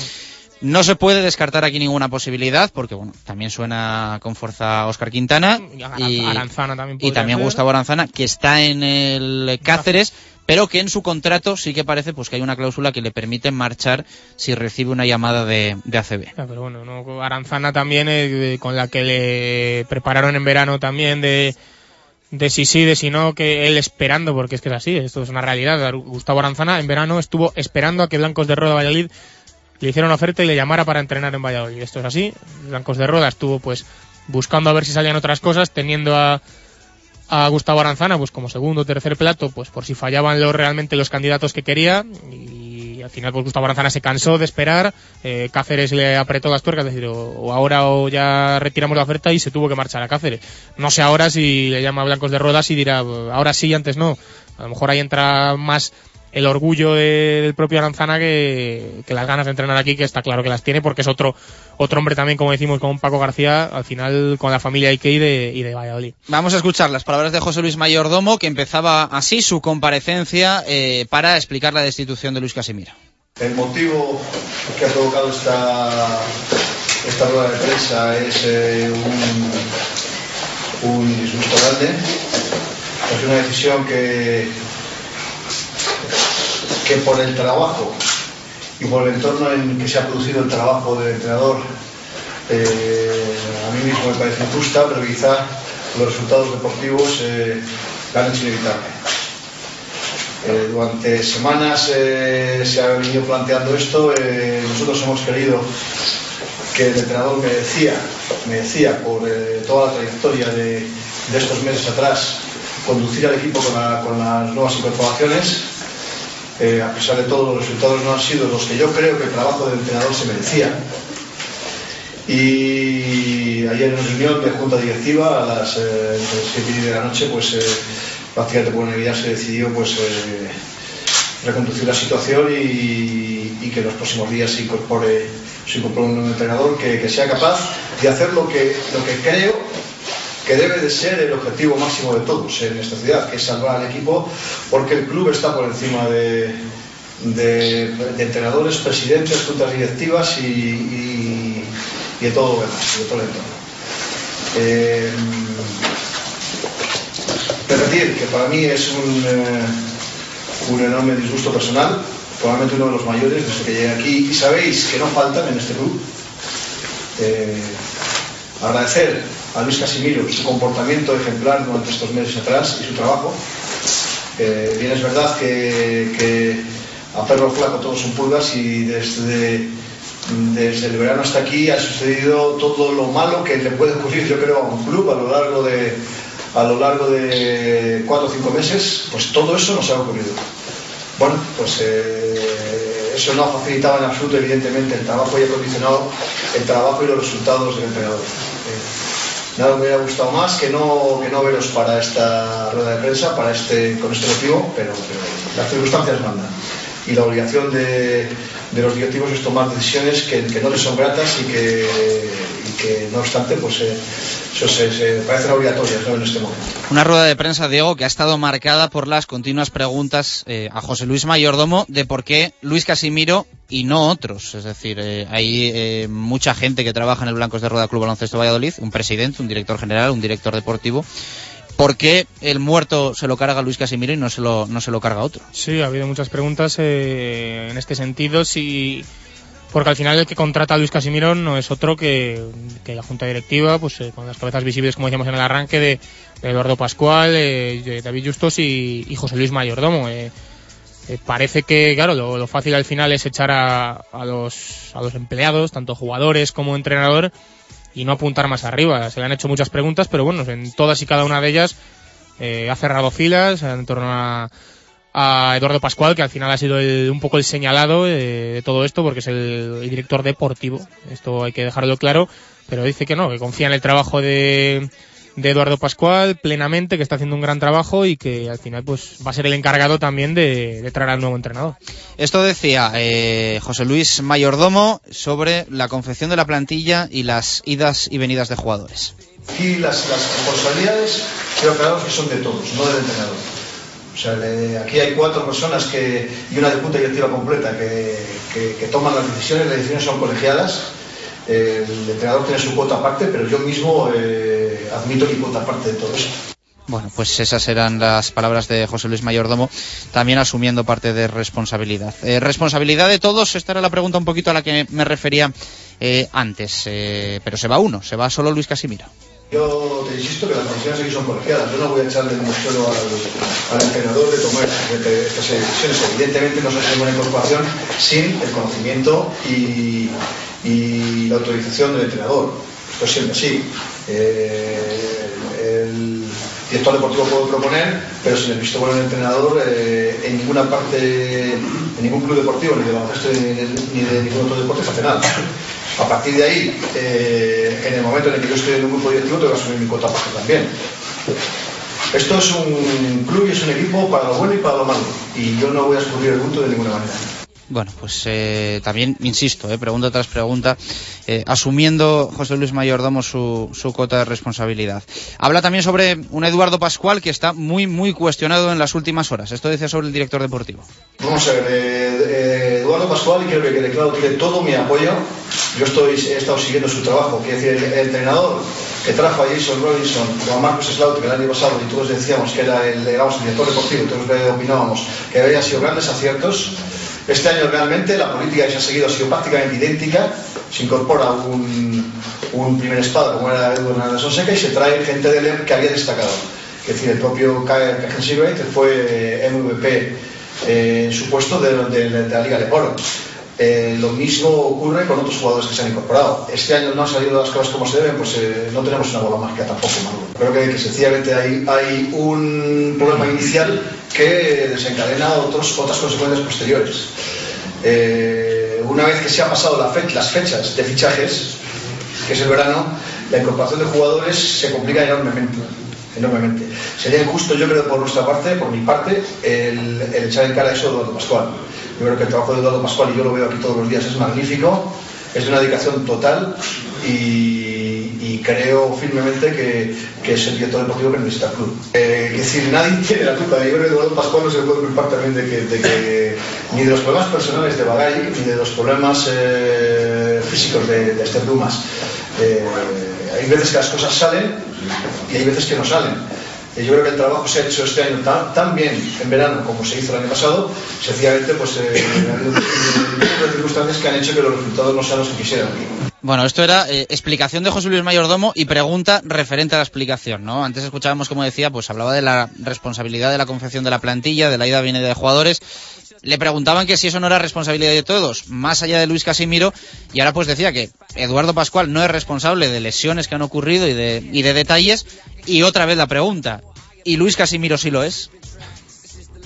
No se puede descartar aquí ninguna posibilidad, porque bueno, también suena con fuerza Oscar Quintana y, Aranzana también y también ser. Gustavo Aranzana, que está en el Cáceres, pero que en su contrato sí que parece pues que hay una cláusula que le permite marchar si recibe una llamada de, de ACB. Ya, pero bueno, no, Aranzana también, eh, con la que le prepararon en verano también de, de si sí, de si no, que él esperando, porque es que es así, esto es una realidad. Gustavo Aranzana en verano estuvo esperando a que Blancos de Roda Valladolid le hiciera una oferta y le llamara para entrenar en Valladolid. Esto es así. Blancos de Roda estuvo pues buscando a ver si salían otras cosas, teniendo a, a Gustavo Aranzana pues como segundo o tercer plato, pues por si fallaban los, realmente los candidatos que quería y al final pues Gustavo Aranzana se cansó de esperar, eh, Cáceres le apretó las tuercas, es decir, o, o ahora o ya retiramos la oferta y se tuvo que marchar a Cáceres. No sé ahora si le llama a Blancos de Rodas y dirá, ahora sí, antes no. A lo mejor ahí entra más el orgullo de- del propio Aranzana que, que las ganas de entrenar aquí, que está claro que las tiene, porque es otro, otro hombre también, como decimos, con Paco García, al final con la familia Ike y de, y de Valladolid. Vamos a escuchar las palabras de José Luis Mayordomo, que empezaba así su comparecencia eh, para explicar la destitución de Luis Casimiro. El motivo que ha provocado esta, esta rueda de prensa es eh, un, un disgusto grande. Es una decisión que, que por el trabajo y por el entorno en que se ha producido el trabajo del entrenador, eh, a mí mismo me parece injusta, pero quizá los resultados deportivos eh, han hecho inevitable. Eh, durante semanas eh, se ha venido planteando esto, nosotros hemos querido que el entrenador me decía, me decía por toda la trayectoria de, estos meses atrás, conducir al equipo con las nuevas incorporaciones. Eh, a pesar de todo, los resultados no han sido los que yo creo que el trabajo del entrenador se merecía. Y ayer en reunión de junta directiva a las eh, entre 7 y 10 de la noche, pues eh, prácticamente por unanimidad se decidió pues, eh, reconducir la situación y, que en los próximos días se incorpore, se incorpore un entrenador que, que sea capaz de hacer lo que, lo que creo que debe de ser el objetivo máximo de todos en esta ciudad, que es salvar al equipo, porque el club está por encima de, entrenadores, presidentes, juntas directivas y, de todo lo demás, de todo el entorno. Eh, repetir que para mí es un, eh, un enorme disgusto personal, probablemente uno de los mayores desde que llegué aquí, y sabéis que no faltan en este club. Eh, agradecer a Luis Casimiro su comportamiento ejemplar durante estos meses atrás y su trabajo. Eh, bien es verdad que, que a perro flaco todos son pulgas y desde, desde el verano hasta aquí ha sucedido todo lo malo que le puede ocurrir yo creo a un club a lo largo de a lo largo de cuatro o cinco meses, pues todo eso nos ha ocurrido. Bueno, pues eh, eso no ha facilitado en absoluto, evidentemente, el trabajo y ha condicionado el trabajo y los resultados del entrenador. Nada me hubiera gustado más que no, que no veros para esta rueda de prensa, para este, con este motivo, pero, las circunstancias mandan. Y la obligación de, de los directivos es tomar decisiones que, no les son gratas y que, que no obstante, pues eh, eso se, se parecen obligatorias ¿no? en este momento. Una rueda de prensa, Diego, que ha estado marcada por las continuas preguntas eh, a José Luis Mayordomo de por qué Luis Casimiro y no otros. Es decir, eh, hay eh, mucha gente que trabaja en el Blancos de Rueda Club Baloncesto Valladolid, un presidente, un director general, un director deportivo. ¿Por qué el muerto se lo carga Luis Casimiro y no se lo, no se lo carga otro? Sí, ha habido muchas preguntas eh, en este sentido. Si, porque al final el que contrata a Luis Casimiro no es otro que, la junta directiva, pues eh, con las cabezas visibles, como decíamos en el arranque, de, Eduardo Pascual, eh, David Justos y, José Luis Mayordomo. Eh, eh, parece que, claro, lo, lo fácil al final es echar a, a, los, a los empleados, tanto jugadores como entrenador, y no apuntar más arriba. Se le han hecho muchas preguntas, pero bueno, en todas y cada una de ellas eh, ha cerrado filas en torno a, a Eduardo Pascual, que al final ha sido el- un poco el señalado eh, de todo esto, porque es el, el director deportivo. Esto hay que dejarlo claro, pero dice que no, que confía en el trabajo de, de Eduardo Pascual plenamente, que está haciendo un gran trabajo y que al final pues va a ser el encargado también de, de traer al nuevo entrenador. Esto decía eh, José Luis Mayordomo sobre la confección de la plantilla y las idas y venidas de jugadores. Aquí las, las responsabilidades creo claro que son de todos, no del entrenador. O sea, aquí hay cuatro personas que, y una junta directiva completa que, que- toman las decisiones, las decisiones son colegiadas. El entrenador tiene su cuota aparte, pero yo mismo eh, admito mi cuota aparte de todo eso. Bueno, pues esas eran las palabras de José Luis Mayordomo, también asumiendo parte de responsabilidad. Eh, responsabilidad de todos, esta era la pregunta un poquito a la que me refería eh, antes, pero se va uno, se va solo Luis Casimiro. Yo te insisto que las decisiones aquí son colegiadas. Yo no voy a echarle un suelo al, entrenador de tomar estas decisiones. Evidentemente no se hace una incorporación sin el conocimiento y, la autorización del entrenador. Esto es siempre así. Eh, el director deportivo puede proponer, pero sin el visto bueno del entrenador, eh, en ninguna parte, en ningún club deportivo, ni de baloncesto ni de, ni de ningún otro deporte, se hace. A partir de ahí, eh, en el momento en el que yo estoy en un grupo directivo, tengo que asumir mi cuota aparte también. Esto es un club y es un equipo para lo bueno y para lo malo. Y yo no voy a escurrir el bulto de ninguna manera. Bueno, pues eh, también, insisto, eh, pregunta tras pregunta, eh, asumiendo José Luis Mayordomo su, su cuota de responsabilidad. Habla también sobre un Eduardo Pascual que está muy, muy cuestionado en las últimas horas. Esto decía sobre el director deportivo. Vamos a ver, eh, eh, Eduardo Pascual, quiero que quede claro, tiene todo mi apoyo. Yo estoy, he estado siguiendo su trabajo. Quiero decir, el, el entrenador que trajo a Jason Robinson a Marcus Slaughter el año pasado y todos decíamos que era el, digamos, el director deportivo, todos opinábamos que habían sido grandes aciertos. Este año realmente la política que se ha seguido ha sido prácticamente idéntica. Se incorpora un, primer espada como era Eduardo Hernández Sonseca y se trae gente del EM que había destacado. Es decir, el propio Cajen que fue MVP eh, en su puesto de, de- de la Liga de Oro. Eh, lo mismo ocurre con otros jugadores que se han incorporado. Este año no han salido las cosas como se deben, pues eh, no tenemos una bola mágica tampoco. Creo que, que sencillamente hay, hay un problema inicial que desencadena otros, otras consecuencias posteriores. Eh, una vez que se han pasado las fechas de fichajes, que es el verano, la incorporación de jugadores se complica enormemente. enormemente. Sería injusto, yo creo, por nuestra parte, por mi parte, el, echar en cara eso de Pascual. Yo creo que el trabajo de Eduardo Pascual, y yo lo veo aquí todos los días, es magnífico, es de una dedicación total y, y creo firmemente que, que es el director deportivo que necesita el club. Eh, es decir, nadie tiene la culpa. Yo creo que Eduardo Pascual no se puede culpar también de que, de que ni de los problemas personales de Bagay, ni de los problemas eh, físicos de, de Esther Dumas. Eh, hay veces que las cosas salen y hay veces que no salen. Y yo creo que el trabajo se ha hecho este año tan, bien en verano como se hizo el año pasado, sencillamente pues eh, ha habido circunstancias que han hecho que los resultados no sean los que quisieran. Bueno, esto era eh, explicación de José Luis Mayordomo y pregunta referente a la explicación, ¿no? Antes escuchábamos, como decía, pues hablaba de la responsabilidad de la confección de la plantilla, de la ida venida de jugadores. Le preguntaban que si eso no era responsabilidad de todos, más allá de Luis Casimiro, y ahora pues decía que Eduardo Pascual no es responsable de lesiones que han ocurrido y de, y de detalles, y otra vez la pregunta, ¿y Luis Casimiro sí lo es?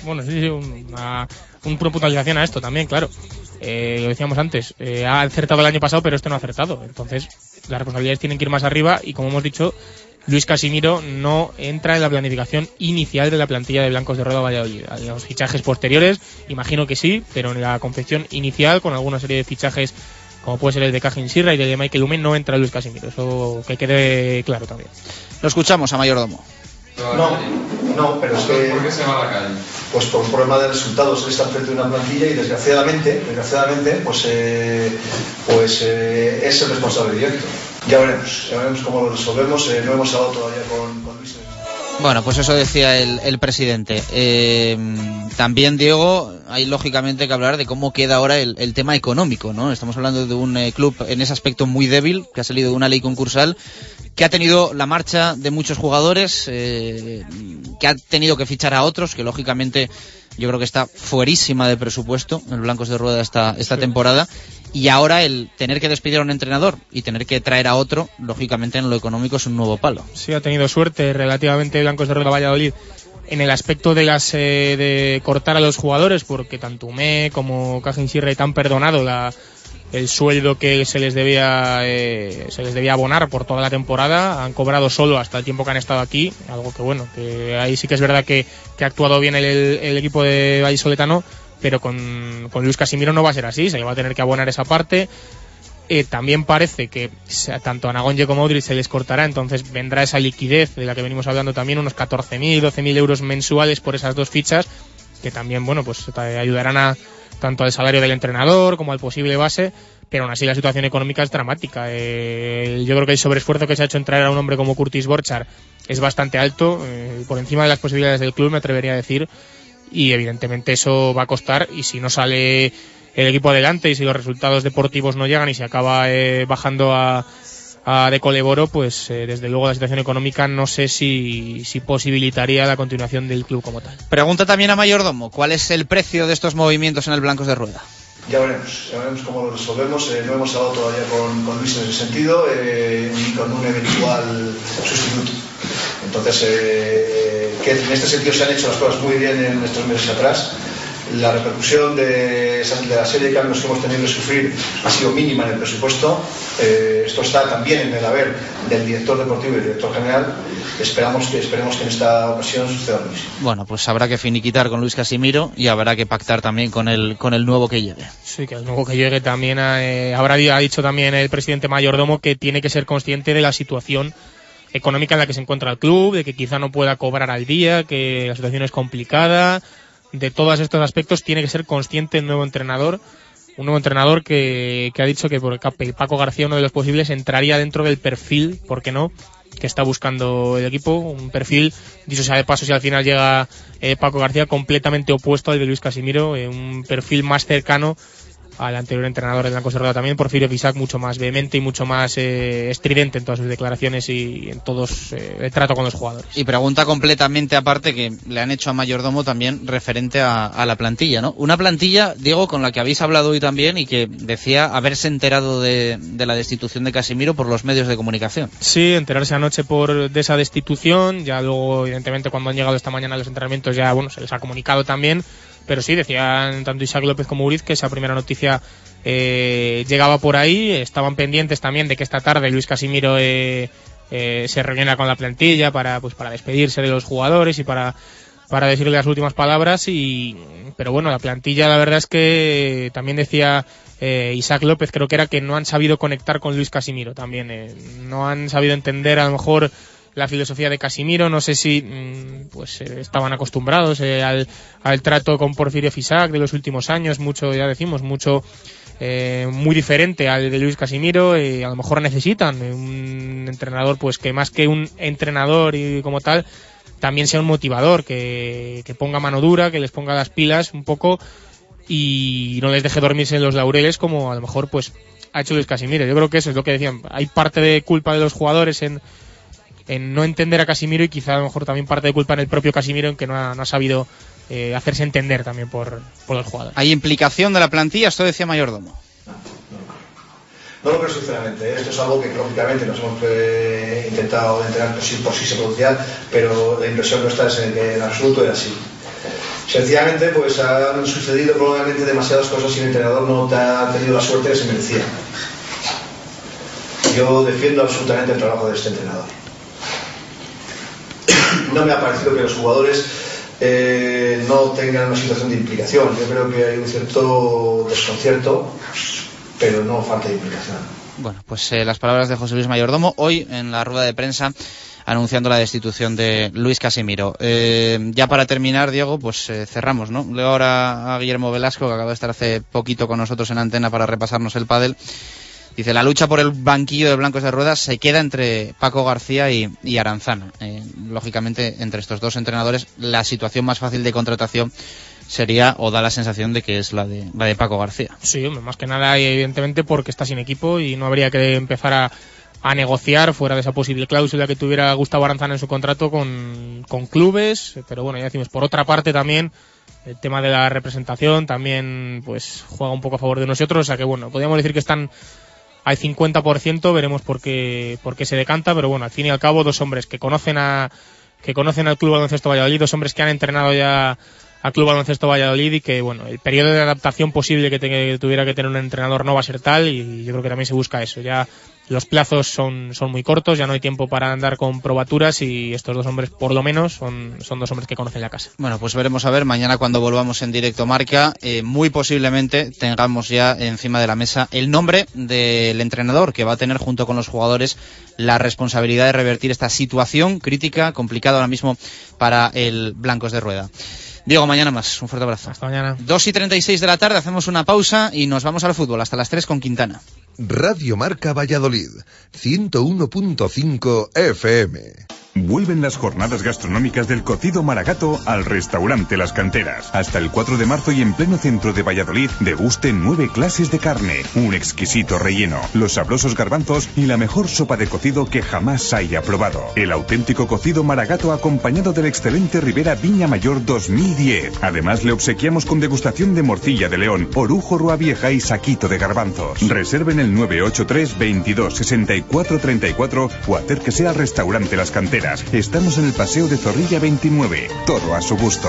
Bueno, sí, sí, una, un puntualización a esto también, claro. Eh, lo decíamos antes, eh, ha acertado el año pasado, pero este no ha acertado. Entonces, las responsabilidades tienen que ir más arriba y, como hemos dicho, Luis Casimiro no entra en la planificación inicial de la plantilla de Blancos de Rueda Valladolid. En los fichajes posteriores, imagino que sí, pero en la confección inicial, con alguna serie de fichajes como puede ser el de Cajin Sirra y el de Michael Lumen, no entra Luis Casimiro. Eso que quede claro también. Lo escuchamos a Mayordomo. No, no, pero es que... ¿Por qué se va a la calle? Pues por un problema de resultados, él está frente a una plantilla y desgraciadamente, desgraciadamente, pues, eh, pues eh, es el responsable directo. Ya veremos, ya veremos cómo lo resolvemos. eh, no hemos hablado todavía con, con Luis. Bueno, pues eso decía el, el presidente. Eh, también, Diego, hay lógicamente que hablar de cómo queda ahora el, el tema económico, ¿no? Estamos hablando de un eh, club en ese aspecto muy débil, que ha salido de una ley concursal, que ha tenido la marcha de muchos jugadores, eh, que ha tenido que fichar a otros, que lógicamente yo creo que está fuerísima de presupuesto en Blancos de Rueda esta, esta temporada. Y ahora el tener que despedir a un entrenador y tener que traer a otro, lógicamente en lo económico es un nuevo palo. Sí, ha tenido suerte relativamente Blancos de Rueda Valladolid en el aspecto de las eh, de cortar a los jugadores, porque tanto Umé como Cajin Sirre han perdonado el sueldo que se les debía eh, se les debía abonar por toda la temporada, han cobrado solo hasta el tiempo que han estado aquí, algo que bueno, que ahí sí que es verdad que, que ha actuado bien el, el equipo de Vallisoletano, pero con, con Luis Casimiro no va a ser así, se va a tener que abonar esa parte. Eh, también parece que tanto a Nagonje como a Modric se les cortará, entonces vendrá esa liquidez de la que venimos hablando también, unos 14.000, 12.000 euros mensuales por esas dos fichas, que también, bueno, pues ayudarán a tanto al salario del entrenador como al posible base, pero aún así la situación económica es dramática. Yo creo que el sobreesfuerzo que se ha hecho en traer a un hombre como Curtis Borchar es bastante alto, eh, por encima de las posibilidades del club, me atrevería a decir, y evidentemente eso va a costar, y si no sale el equipo adelante y si los resultados deportivos no llegan y se acaba eh, bajando a, a De Coleboro, pues eh, desde luego la situación económica no sé si, si posibilitaría la continuación del club como tal. Pregunta también a Mayordomo, ¿cuál es el precio de estos movimientos en el Blancos de Rueda? Ya veremos, ya veremos cómo lo resolvemos. Eh, no hemos hablado todavía con, con Luis en ese sentido, eh, ni con un eventual sustituto. Entonces, eh, que en este sentido se han hecho las cosas muy bien en estos meses atrás. La repercusión de, esa- de la serie de cambios que hemos tenido que sufrir ha sido mínima en el presupuesto. Eh, esto está también en el haber del director deportivo y del director general. Esperamos que, esperemos que en esta ocasión suceda lo mismo. Bueno, pues habrá que finiquitar con Luis Casimiro y habrá que pactar también con el, con el nuevo que llegue. Sí, que el nuevo que llegue también eh, habrá ha dicho también el presidente mayordomo que tiene que ser consciente de la situación económica en la que se encuentra el club, de que quizá no pueda cobrar al día, que la situación es complicada, de todos estos aspectos tiene que ser consciente el nuevo entrenador, un nuevo entrenador que, que ha dicho que por Paco García uno de los posibles entraría dentro del perfil, ¿por qué no?, que está buscando el equipo, un perfil, dicho sea de paso, si al final llega eh, Paco García, completamente opuesto al de Luis Casimiro, eh, un perfil más cercano al anterior entrenador del Blanco Cerrado también, Porfirio Fisac, mucho más vehemente y mucho más eh, estridente en todas sus declaraciones y en todos eh, el trato con los jugadores. Y pregunta completamente aparte que le han hecho a Mayordomo también referente a, a, la plantilla, ¿no? Una plantilla, Diego, con la que habéis hablado hoy también y que decía haberse enterado de, de la destitución de Casimiro por los medios de comunicación. Sí, enterarse anoche por de esa destitución, ya luego evidentemente cuando han llegado esta mañana a los entrenamientos ya bueno se les ha comunicado también pero sí, decían tanto Isaac López como Uriz que esa primera noticia eh, llegaba por ahí. Estaban pendientes también de que esta tarde Luis Casimiro eh, eh, se reuniera con la plantilla para, pues, para despedirse de los jugadores y para, para decirle las últimas palabras. Y, pero bueno, la plantilla la verdad es que también decía eh, Isaac López, creo que era que no han sabido conectar con Luis Casimiro también. Eh, no han sabido entender a lo mejor la filosofía de Casimiro. No sé si mm, pues eh, estaban acostumbrados eh, al, al, trato con Porfirio Fisac de los últimos años, mucho, ya decimos, mucho eh, muy diferente al de Luis Casimiro. y a lo mejor necesitan un entrenador, pues que más que un entrenador y como tal, también sea un motivador, que, que ponga mano dura, que les ponga las pilas un poco y no les deje dormirse en los laureles como a lo mejor pues ha hecho Luis Casimiro. Yo creo que eso es lo que decían. Hay parte de culpa de los jugadores en, en no entender a Casimiro y quizá a lo mejor también parte de culpa en el propio Casimiro en que no ha, no ha sabido eh, hacerse entender también por, por los jugadores. ¿Hay implicación de la plantilla? Esto decía Mayordomo. No lo creo sinceramente. Esto es algo que lógicamente nos hemos eh, intentado enterar por si, por si se producía, pero la impresión nuestra es en que en absoluto era así. Sencillamente, pues han sucedido probablemente demasiadas cosas y el entrenador no te ha tenido la suerte que se merecía. Yo defiendo absolutamente el trabajo de este entrenador no me ha parecido que los jugadores eh, no tengan una situación de implicación. Yo creo que hay un cierto desconcierto, pero no falta de implicación. Bueno, pues eh, las palabras de José Luis Mayordomo hoy en la rueda de prensa anunciando la destitución de Luis Casimiro. Eh, ya para terminar, Diego, pues cerramos, ¿no? Leo ahora a Guillermo Velasco, que acaba de estar hace poquito con nosotros en antena para repasarnos el pádel. Dice, la lucha por el banquillo de blancos de ruedas se queda entre Paco García y, Aranzana. Eh, lógicamente, entre estos dos entrenadores, la situación más fácil de contratación sería o da la sensación de que es la de, la de Paco García. Sí, más que nada, evidentemente, porque está sin equipo y no habría que empezar a, a negociar fuera de esa posible cláusula que tuviera Gustavo Aranzana en su contrato con, con clubes. Pero bueno, ya decimos, por otra parte también el tema de la representación también pues juega un poco a favor de nosotros. O sea que bueno, podríamos decir que están hay 50%, veremos por qué, por qué se decanta, pero bueno, al fin y al cabo, dos hombres que conocen a, que conocen al Club Baloncesto Valladolid, dos hombres que han entrenado ya al Club Baloncesto Valladolid y que, bueno, el periodo de adaptación posible que, te, que, tuviera que tener un entrenador no va a ser tal y yo creo que también se busca eso. Ya los plazos son, son muy cortos, ya no hay tiempo para andar con probaturas y estos dos hombres, por lo menos, son, son dos hombres que conocen la casa. Bueno, pues veremos a ver mañana cuando volvamos en directo marca, eh, muy posiblemente tengamos ya encima de la mesa el nombre del entrenador que va a tener junto con los jugadores la responsabilidad de revertir esta situación crítica, complicada ahora mismo para el Blancos de Rueda. Diego, mañana más. Un fuerte abrazo. Hasta mañana. 2 y 36 de la tarde, hacemos una pausa y nos vamos al fútbol hasta las 3 con Quintana. Radio Marca Valladolid, 101.5 FM. Vuelven las jornadas gastronómicas del cocido Maragato al restaurante Las Canteras. Hasta el 4 de marzo y en pleno centro de Valladolid, degusten nueve clases de carne, un exquisito relleno, los sabrosos garbanzos y la mejor sopa de cocido que jamás haya probado. El auténtico cocido Maragato acompañado del excelente Ribera Viña Mayor 2010. Además, le obsequiamos con degustación de morcilla de león, orujo rua vieja y saquito de garbanzos. Reserven el 983 22 64 34 o acérquese al restaurante Las Canteras. Estamos en el Paseo de Zorrilla 29. Todo a su gusto.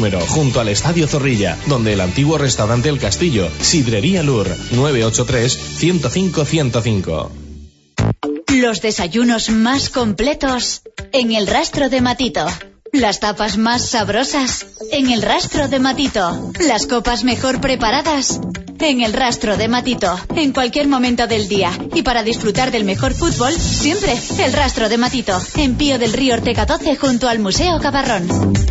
junto al Estadio Zorrilla, donde el antiguo restaurante El Castillo, Sidrería Lur, 983 105 105. Los desayunos más completos en el rastro de Matito. Las tapas más sabrosas en el rastro de Matito. Las copas mejor preparadas en el rastro de Matito. En cualquier momento del día. Y para disfrutar del mejor fútbol, siempre el rastro de Matito. En Pío del Río Ortega 12 junto al Museo Cabarrón.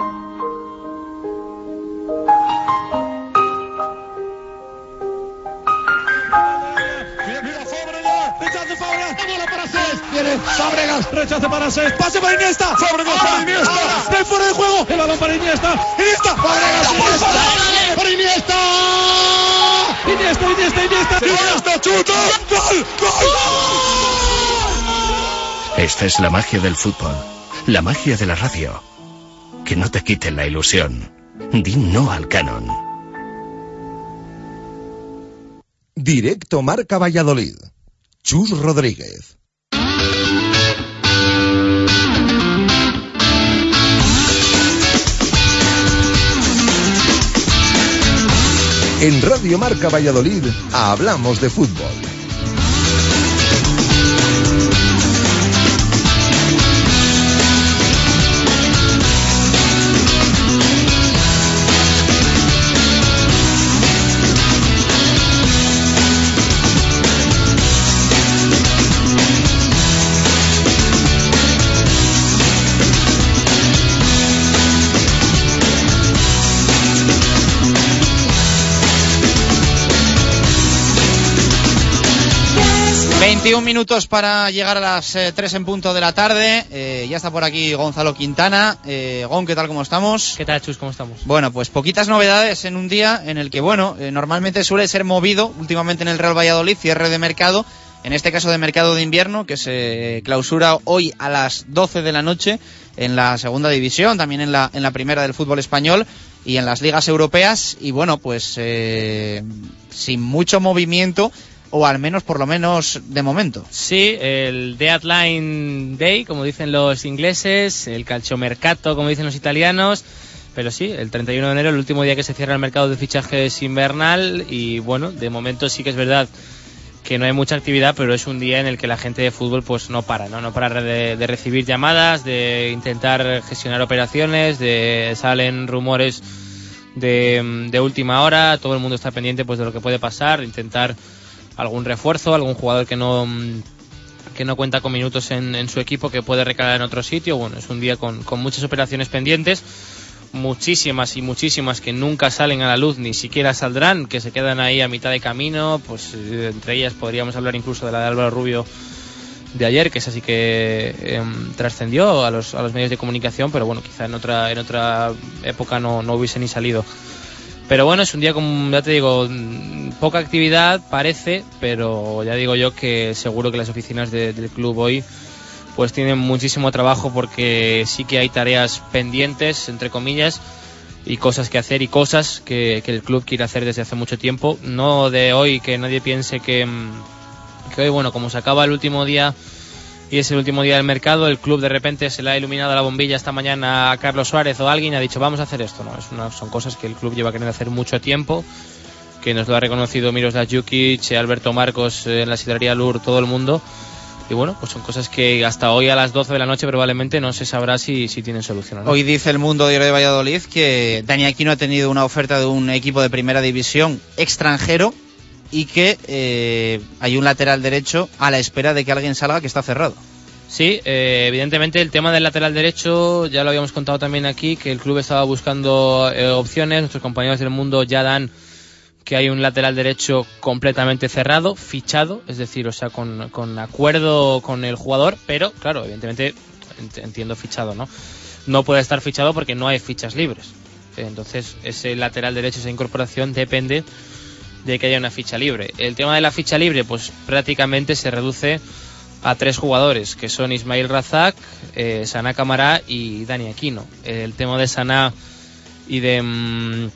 Viene Fabregas, rechace para Cés. Pase para Iniesta. Fabregas para Iniesta. De fuera de juego. El balón para Iniesta. Iniesta. Fabregas, Iniesta. Para Iniesta. Iniesta, Iniesta, Iniesta. Iniesta, chuta. Gol, gol. Esta es la magia del fútbol, la magia de la radio. Que no te quiten la ilusión. Di no al canon. Directo Marca Valladolid. Chus Rodríguez. En Radio Marca Valladolid hablamos de fútbol. 21 minutos para llegar a las eh, 3 en punto de la tarde. Eh, ya está por aquí Gonzalo Quintana. Eh, Gon, ¿qué tal? ¿Cómo estamos? ¿Qué tal, Chus? ¿Cómo estamos? Bueno, pues poquitas novedades en un día en el que, bueno, eh, normalmente suele ser movido últimamente en el Real Valladolid, cierre de mercado. En este caso de mercado de invierno, que se clausura hoy a las 12 de la noche en la segunda división, también en la, en la primera del fútbol español y en las ligas europeas. Y bueno, pues sin mucho movimiento, o al menos por lo menos de momento. Sí, el Deadline Day, como dicen los ingleses, el calciomercato, como dicen los italianos. Pero sí, el 31 de enero, el último día que se cierra el mercado de fichajes invernal. Y bueno, de momento sí que es verdad que no hay mucha actividad, pero es un día en el que la gente de fútbol pues no para, ¿no? No para de, recibir llamadas, de intentar gestionar operaciones, de salen rumores de, de última hora, todo el mundo está pendiente pues de lo que puede pasar, intentar algún refuerzo, algún jugador que no que no cuenta con minutos en, en su equipo que puede recalar en otro sitio. Bueno, es un día con, con muchas operaciones pendientes, muchísimas y muchísimas que nunca salen a la luz, ni siquiera saldrán, que se quedan ahí a mitad de camino. Pues eh, entre ellas podríamos hablar incluso de la de Álvaro Rubio de ayer, que es así que eh, trascendió a los, a los medios de comunicación, pero bueno, quizá en otra, en otra época no, no hubiese ni salido. Pero bueno, es un día con, ya te digo, poca actividad parece, pero ya digo yo que seguro que las oficinas de- del club hoy pues tienen muchísimo trabajo porque sí que hay tareas pendientes, entre comillas, y cosas que hacer y cosas que, que el club quiere hacer desde hace mucho tiempo. No de hoy que nadie piense que, mm, que hoy, bueno, como se acaba el último día y es el último día del mercado, el club de repente se le ha iluminado la bombilla esta mañana a Carlos Suárez o alguien y ha dicho vamos a hacer esto. No, es una- son cosas que el club lleva queriendo hacer mucho tiempo, que nos lo ha reconocido Miroslav Jukic, Alberto Marcos eh, en la sidrería Lur, todo el mundo. Y bueno, pues son cosas que hasta hoy a las 12 de la noche probablemente no se sabrá si, si tienen solución. Hoy dice el Mundo Diario de Valladolid que Dani Aquino ha tenido una oferta de un equipo de primera división extranjero y que eh, hay un lateral derecho a la espera de que alguien salga que está cerrado. Sí, eh, evidentemente el tema del lateral derecho ya lo habíamos contado también aquí, que el club estaba buscando eh, opciones, nuestros compañeros del mundo ya dan que hay un lateral derecho completamente cerrado, fichado, es decir, o sea, con, con acuerdo con el jugador, pero claro, evidentemente ent- entiendo fichado, ¿no? No puede estar fichado porque no hay fichas libres. Entonces, ese lateral derecho, esa incorporación depende de que haya una ficha libre. El tema de la ficha libre, pues prácticamente se reduce a tres jugadores, que son Ismail Razak, eh, Sana Camará y Dani Aquino. El tema de Sana y de mm,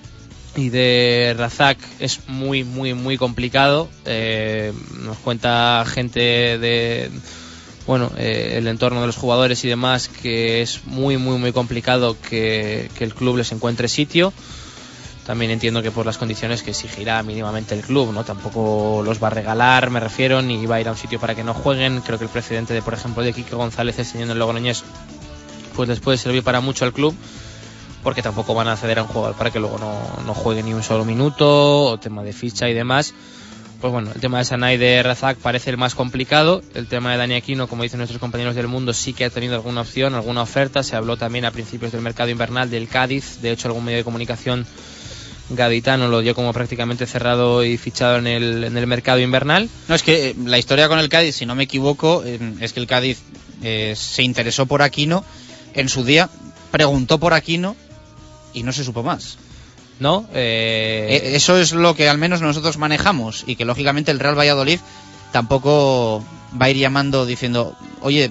y de Razak es muy muy muy complicado. Eh, nos cuenta gente de bueno eh, el entorno de los jugadores y demás que es muy muy muy complicado que, que el club les encuentre sitio. También entiendo que por las condiciones que exigirá mínimamente el club, ¿no? Tampoco los va a regalar, me refiero, ni va a ir a un sitio para que no jueguen. Creo que el precedente de, por ejemplo, de Quique González enseñando el Logroñés, pues les puede servir para mucho al club, porque tampoco van a ceder a un jugador para que luego no, no juegue ni un solo minuto, o tema de ficha y demás. Pues bueno, el tema de Sanay de Razak parece el más complicado. El tema de Dani Aquino, como dicen nuestros compañeros del mundo, sí que ha tenido alguna opción, alguna oferta. Se habló también a principios del mercado invernal del Cádiz. De hecho, algún medio de comunicación gaditano lo dio como prácticamente cerrado y fichado en el, en el mercado invernal. No, es que eh, la historia con el Cádiz, si no me equivoco, eh, es que el Cádiz eh, se interesó por Aquino en su día, preguntó por Aquino y no se supo más. ¿No? Eso es lo que al menos nosotros manejamos y que lógicamente el Real Valladolid tampoco va a ir llamando diciendo, oye,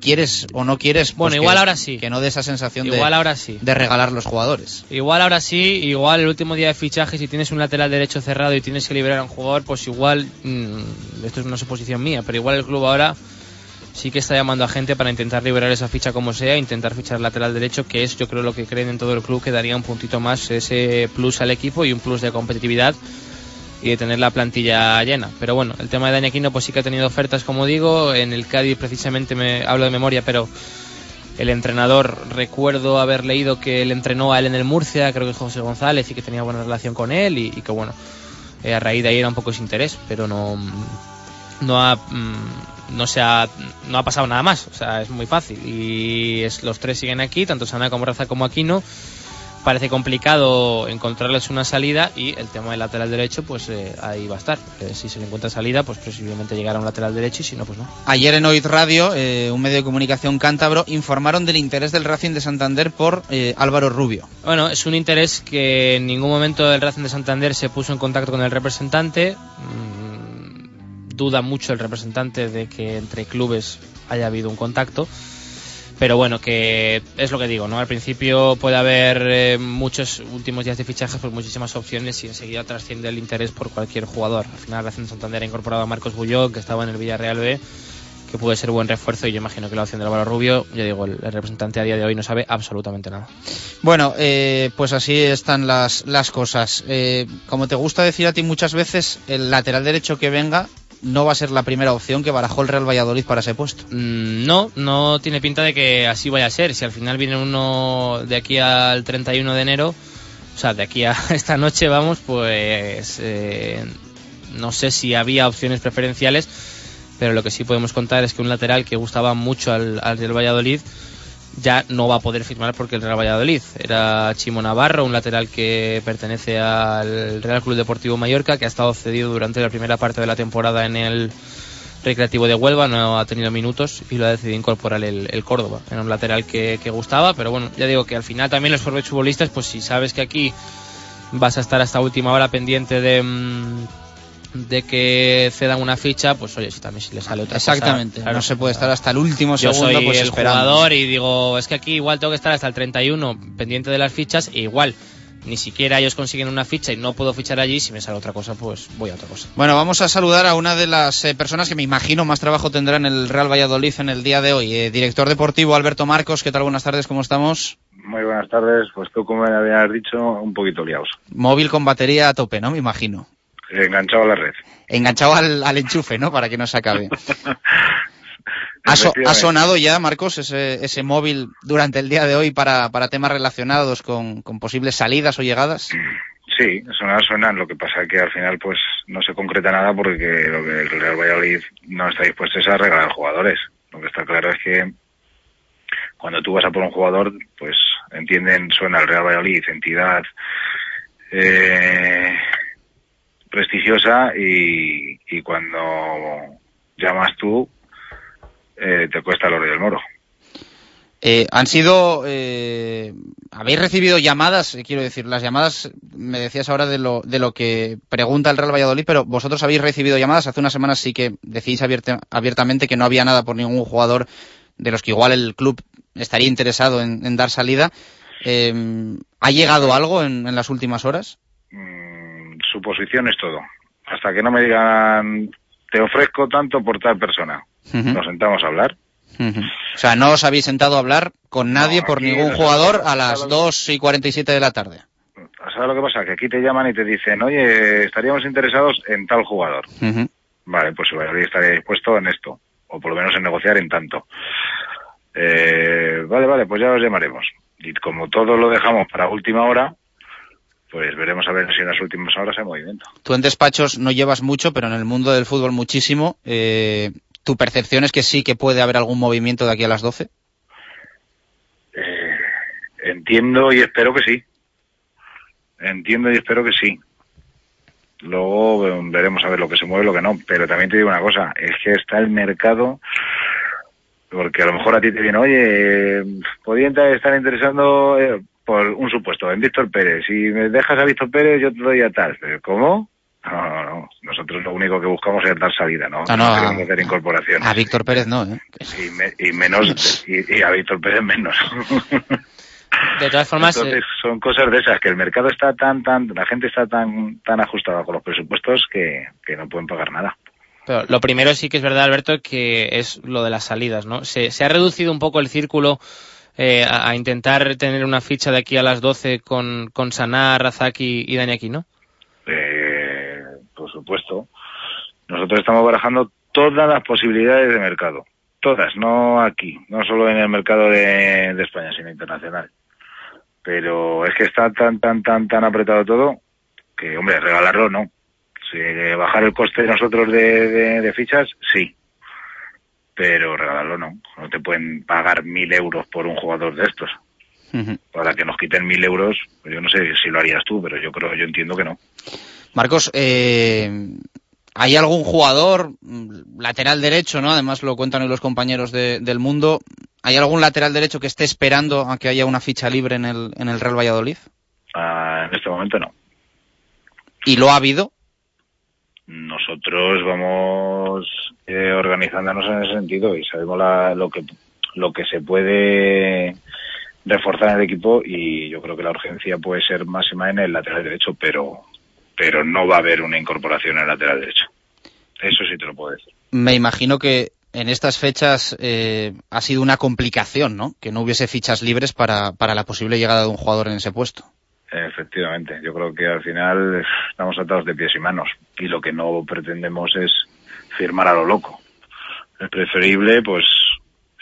¿quieres o no quieres? Bueno, Pues igual que- ahora sí. Que no dé esa sensación Igual de, ahora sí. de regalar los jugadores. Igual ahora sí, igual el último día de fichaje, si tienes un lateral derecho cerrado y tienes que liberar a un jugador, pues igual, mm, esto es una suposición mía, pero igual el club ahora sí que está llamando a gente para intentar liberar esa ficha como sea, intentar fichar lateral derecho, que es yo creo lo que creen en todo el club, que daría un puntito más, ese plus al equipo y un plus de competitividad y de tener la plantilla llena. Pero bueno, el tema de Dani Aquino pues sí que ha tenido ofertas, como digo, en el Cádiz precisamente me hablo de memoria, pero el entrenador, recuerdo haber leído que él entrenó a él en el Murcia, creo que José González, y que tenía buena relación con él, y, y que bueno, eh, a raíz de ahí era un poco ese interés, pero no, no ha, mm, no se ha, no ha pasado nada más, o sea, es muy fácil. Y es, los tres siguen aquí, tanto Sana como Raza como Aquino. Parece complicado encontrarles una salida y el tema del lateral derecho, pues eh, ahí va a estar. Eh, si se le encuentra salida, pues posiblemente llegará un lateral derecho y si no, pues no. Ayer en Oid Radio, eh, un medio de comunicación cántabro, informaron del interés del Racing de Santander por eh, Álvaro Rubio. Bueno, es un interés que en ningún momento el Racing de Santander se puso en contacto con el representante. Mm, duda mucho el representante de que entre clubes haya habido un contacto. Pero bueno, que es lo que digo, ¿no? Al principio puede haber eh, muchos últimos días de fichajes por muchísimas opciones y enseguida trasciende el interés por cualquier jugador. Al final Racing de Santander ha incorporado a Marcos Bullón, que estaba en el Villarreal B, que puede ser buen refuerzo y yo imagino que la opción de Álvaro Rubio, ya digo, el, el representante a día de hoy no sabe absolutamente nada. Bueno, eh, pues así están las, las cosas. Eh, como te gusta decir a ti muchas veces, el lateral derecho que venga no va a ser la primera opción que barajó el Real Valladolid para ese puesto. Mm, No, no tiene pinta de que así vaya a ser. Si al final viene uno de aquí al 31 de enero, o sea, de aquí a esta noche, vamos, pues eh, no sé si había opciones preferenciales, pero lo que sí podemos contar es que un lateral que gustaba mucho al, al Real Valladolid ya no va a poder firmar porque el Real Valladolid era Chimo Navarro, un lateral que pertenece al Real Club Deportivo Mallorca, que ha estado cedido durante la primera parte de la temporada en el Recreativo de Huelva, no ha tenido minutos y lo ha decidido incorporar el, el Córdoba. Era un lateral que, gustaba, pero bueno, ya digo que al final también los futbolistas, pues si sabes que aquí vas a estar hasta última hora pendiente de, mm, de que cedan una ficha, pues oye, si también si le sale otra cosa, Exactamente, claro. no se puede estar hasta el último Yo segundo soy pues el esperando. jugador y digo, es que aquí igual tengo que estar hasta el 31 pendiente de las fichas e igual ni siquiera ellos consiguen una ficha y no puedo fichar allí, si me sale otra cosa, pues voy a otra cosa. Bueno, vamos a saludar a una de las eh, personas que me imagino más trabajo tendrá en el Real Valladolid en el día de hoy. Eh, director deportivo Alberto Marcos, ¿qué tal? Buenas tardes, ¿cómo estamos? Muy buenas tardes, pues tú como me habías dicho, un poquito liados. Móvil con batería a tope, ¿no? Me imagino. Enganchado a la red. Enganchado al, al enchufe, ¿no? Para que no se acabe. ¿Ha, so- Efectivamente. ha sonado ya, Marcos, ese, ese móvil durante el día de hoy para, para temas relacionados con, con posibles salidas o llegadas? Sí, sonar suenan, lo que pasa que al final pues no se concreta nada porque lo que el Real Valladolid no está dispuesto es a regalar jugadores. Lo que está claro es que cuando tú vas a por un jugador, pues entienden, suena el Real Valladolid, entidad eh, prestigiosa y, y cuando llamas tú eh, te cuesta el oro y el moro. Eh, han sido, eh, habéis recibido llamadas, eh, quiero decir, las llamadas, me decías ahora de lo, de lo que pregunta el Real Valladolid, pero vosotros habéis recibido llamadas, hace unas semanas sí que decís abierta- abiertamente que no había nada por ningún jugador de los que igual el club estaría interesado en, en dar salida. Eh, ¿Ha llegado algo en, en las últimas horas? Su posición es todo. Hasta que no me digan, te ofrezco tanto por tal persona. Nos sentamos a hablar. O sea, no os habéis sentado a hablar con nadie por ningún jugador a las 2 y 47 de la tarde. ¿Sabes lo que pasa? Que aquí te llaman y te dicen, oye, estaríamos interesados en tal jugador. Vale, pues estaría dispuesto en esto, o por lo menos en negociar en tanto. Eh, vale, vale, pues ya os llamaremos. Y como todo lo dejamos para última hora, pues veremos a ver si en las últimas horas hay movimiento. Tú en despachos no llevas mucho, pero en el mundo del fútbol muchísimo. Eh, ¿Tu percepción es que sí que puede haber algún movimiento de aquí a las 12? Eh, entiendo y espero que sí. Entiendo y espero que sí. Luego eh, veremos a ver lo que se mueve y lo que no. Pero también te digo una cosa, es que está el mercado, porque a lo mejor a ti te viene, oye, eh, podría estar interesando por un supuesto, en Víctor Pérez. Si me dejas a Víctor Pérez, yo te doy a tal. Pero, ¿Cómo? No, no, no. Nosotros lo único que buscamos es dar salida, ¿no? Ah, no, queremos a- hacer incorporación. A Víctor Pérez no, ¿eh? Y, me- y menos, y, y a Víctor Pérez menos. De todas formas, Entonces, son cosas de esas, que el mercado está tan, tan, la gente está tan, tan ajustada con los presupuestos que, que no pueden pagar nada. Pero lo primero sí que es verdad, Alberto, que es lo de las salidas, ¿no? Se, se ha reducido un poco el círculo eh, a, intentar tener una ficha de aquí a las 12 con, con Saná, Razaki y Dani Aquino. Eh, por supuesto. Nosotros estamos barajando todas las posibilidades de mercado. Todas, no aquí, no solo en el mercado de, de España, sino internacional. Pero es que está tan, tan, tan, tan apretado todo que, hombre, regalarlo no. Si bajar el coste de nosotros de- de fichas, sí. Pero regalarlo no. No te pueden pagar mil euros por un jugador de estos. Para que nos quiten mil euros, pues yo no sé si lo harías tú, pero yo creo, yo entiendo que no. Marcos, eh, ¿hay algún jugador, mm, lateral derecho, ¿no? Además lo cuentan hoy los compañeros de- del mundo. ¿Hay algún lateral derecho que esté esperando a que haya una ficha libre en el, en el Real Valladolid? Ah, en este momento no. ¿Y lo ha habido? Nosotros vamos eh, organizándonos en ese sentido y sabemos la- lo que lo que se puede reforzar en el equipo y yo creo que la urgencia puede ser máxima en el lateral derecho, pero pero no va a haber una incorporación en el lateral derecho. Eso sí te lo puedo decir. Me imagino que en estas fechas eh, ha sido una complicación, ¿no? Que no hubiese fichas libres para, para la posible llegada de un jugador en ese puesto. Efectivamente, yo creo que al final estamos atados de pies y manos y lo que no pretendemos es firmar a lo loco. Es preferible, pues,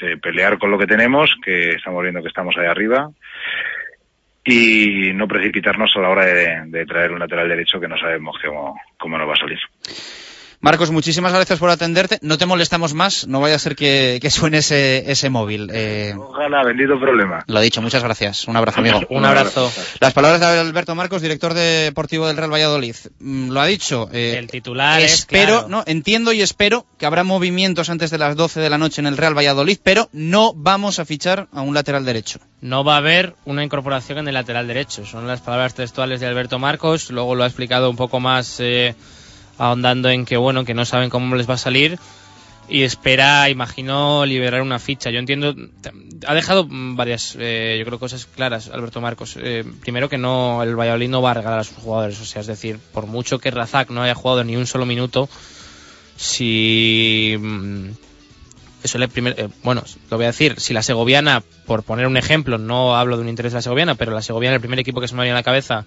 eh, pelear con lo que tenemos, que estamos viendo que estamos ahí arriba, y no precipitarnos a la hora de, de traer un lateral derecho que no sabemos cómo, cómo nos va a salir. Marcos, muchísimas gracias por atenderte. No te molestamos más, no vaya a ser que, que suene ese, ese móvil. Eh, Ojalá, bendito problema. lo dicho, muchas gracias. Un abrazo, amigo. Un abrazo. Las palabras de Alberto Marcos, director deportivo del Real Valladolid. Mm, Lo ha dicho. eh, El titular es espero, claro. no, entiendo y espero que habrá movimientos antes de las 12 de la noche en el Real Valladolid, pero no vamos a fichar a un lateral derecho. No va a haber una incorporación en el lateral derecho. Son las palabras textuales de Alberto Marcos. Luego lo ha explicado un poco más eh, ahondando en que bueno que no saben cómo les va a salir y espera, imagino, liberar una ficha. Yo entiendo, ha dejado varias, eh, yo creo, cosas claras Alberto Marcos. Eh, primero que no, el Valladolid no va a regalar a sus jugadores, o sea, es decir, por mucho que Razak no haya jugado ni un solo minuto, si mm, eso le primer, eh, bueno, lo voy a decir, si la segoviana, por poner un ejemplo, no hablo de un interés de la segoviana, pero la segoviana, el primer equipo que se me viene a la cabeza,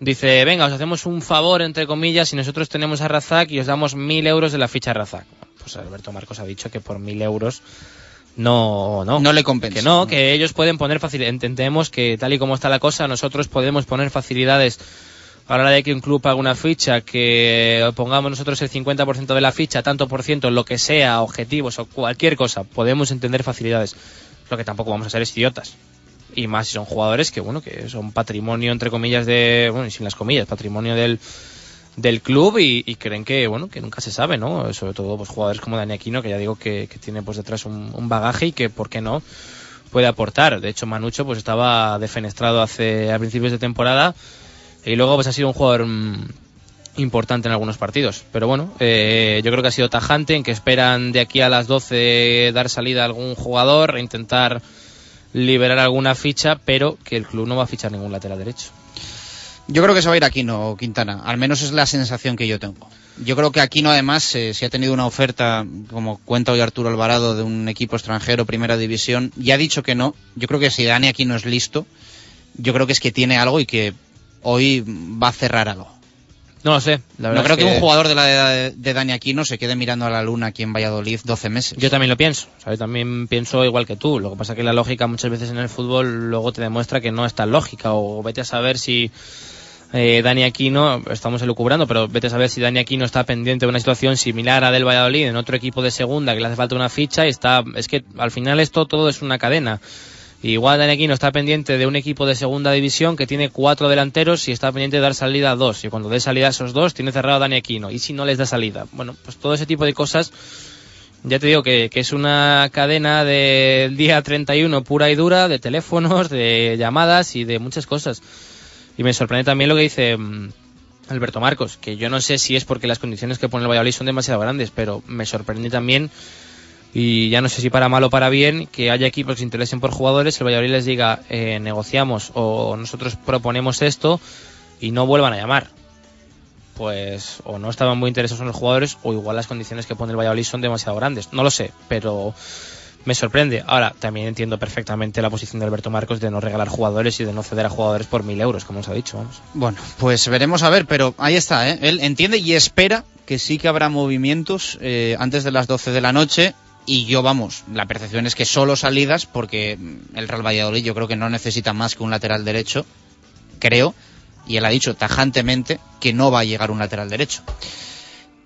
dice, venga, os hacemos un favor, entre comillas, si nosotros tenemos a Razak y os damos mil euros de la ficha Razak. Pues Alberto Marcos ha dicho que por mil euros no, no. No le compensa. Que no, que ellos pueden poner facilidades. Entendemos que tal y como está la cosa, nosotros podemos poner facilidades a la hora de que un club haga una ficha, que pongamos nosotros el 50% de la ficha, tanto por ciento, lo que sea, objetivos o cualquier cosa, podemos entender facilidades. Lo que tampoco vamos a ser es idiotas. Y más si son jugadores que, bueno, que son patrimonio, entre comillas, de, bueno, y sin las comillas, patrimonio del, del club y, y creen que, bueno, que nunca se sabe, ¿no? Sobre todo, pues jugadores como Dani Aquino, que ya digo que, que tiene pues detrás un, bagaje y que, ¿por qué no? puede aportar. De hecho, Manucho pues estaba defenestrado hace a principios de temporada y luego pues ha sido un jugador mm, importante en algunos partidos. Pero bueno, eh, yo creo que ha sido tajante en que esperan de aquí a las 12 dar salida a algún jugador, e intentar liberar alguna ficha, pero que el club no va a fichar ningún lateral derecho. Yo creo que se va a ir Aquino, Quintana. Al menos es la sensación que yo tengo. Yo creo que Aquino, además, eh, si ha tenido una oferta, como cuenta hoy Arturo Alvarado, de un equipo extranjero, primera división, y ha dicho que no. Yo creo que si Dani Aquino es listo, yo creo que es que tiene algo y que hoy va a cerrar algo. No lo sé. La no creo es que... un jugador de la edad de, Dani Aquino se quede mirando a la luna aquí en Valladolid 12 meses. Yo también lo pienso. también pienso igual que tú. Lo que pasa es que la lógica muchas veces en el fútbol luego te demuestra que no es tan lógica. O vete a saber si eh, Dani Aquino, estamos elucubrando, pero vete a saber si Dani Aquino está pendiente de una situación similar a del Valladolid en otro equipo de segunda que le hace falta una ficha y está. Es que al final esto todo es una cadena. Igual Dani Aquino está pendiente de un equipo de segunda división que tiene cuatro delanteros y está pendiente de dar salida a dos. Y cuando dé salida a esos dos, tiene cerrado a Dani Aquino. Y si no les da salida. Bueno, pues todo ese tipo de cosas, ya te digo que, que es una cadena del día 31 pura y dura, de teléfonos, de llamadas y de muchas cosas. Y me sorprende también lo que dice mm, Alberto Marcos, que yo no sé si es porque las condiciones que pone el Valladolid son demasiado grandes, pero me sorprende también y ya no sé si para mal o para bien que haya equipos que se interesen por jugadores, el Valladolid les diga eh, negociamos o nosotros proponemos esto y no vuelvan a llamar. Pues o no estaban muy interesados en los jugadores o igual las condiciones que pone el Valladolid son demasiado grandes. No lo sé, pero me sorprende. Ahora, también entiendo perfectamente la posición de Alberto Marcos de no regalar jugadores y de no ceder a jugadores por mil euros, como os ha dicho. Vamos. Bueno, pues veremos a ver, pero ahí está, ¿eh? Él entiende y espera que sí que habrá movimientos eh, antes de las 12 de la noche y yo, vamos, la percepción es que solo salidas, porque el Real Valladolid yo creo que no necesita más que un lateral derecho, creo, y él ha dicho tajantemente que no va a llegar un lateral derecho.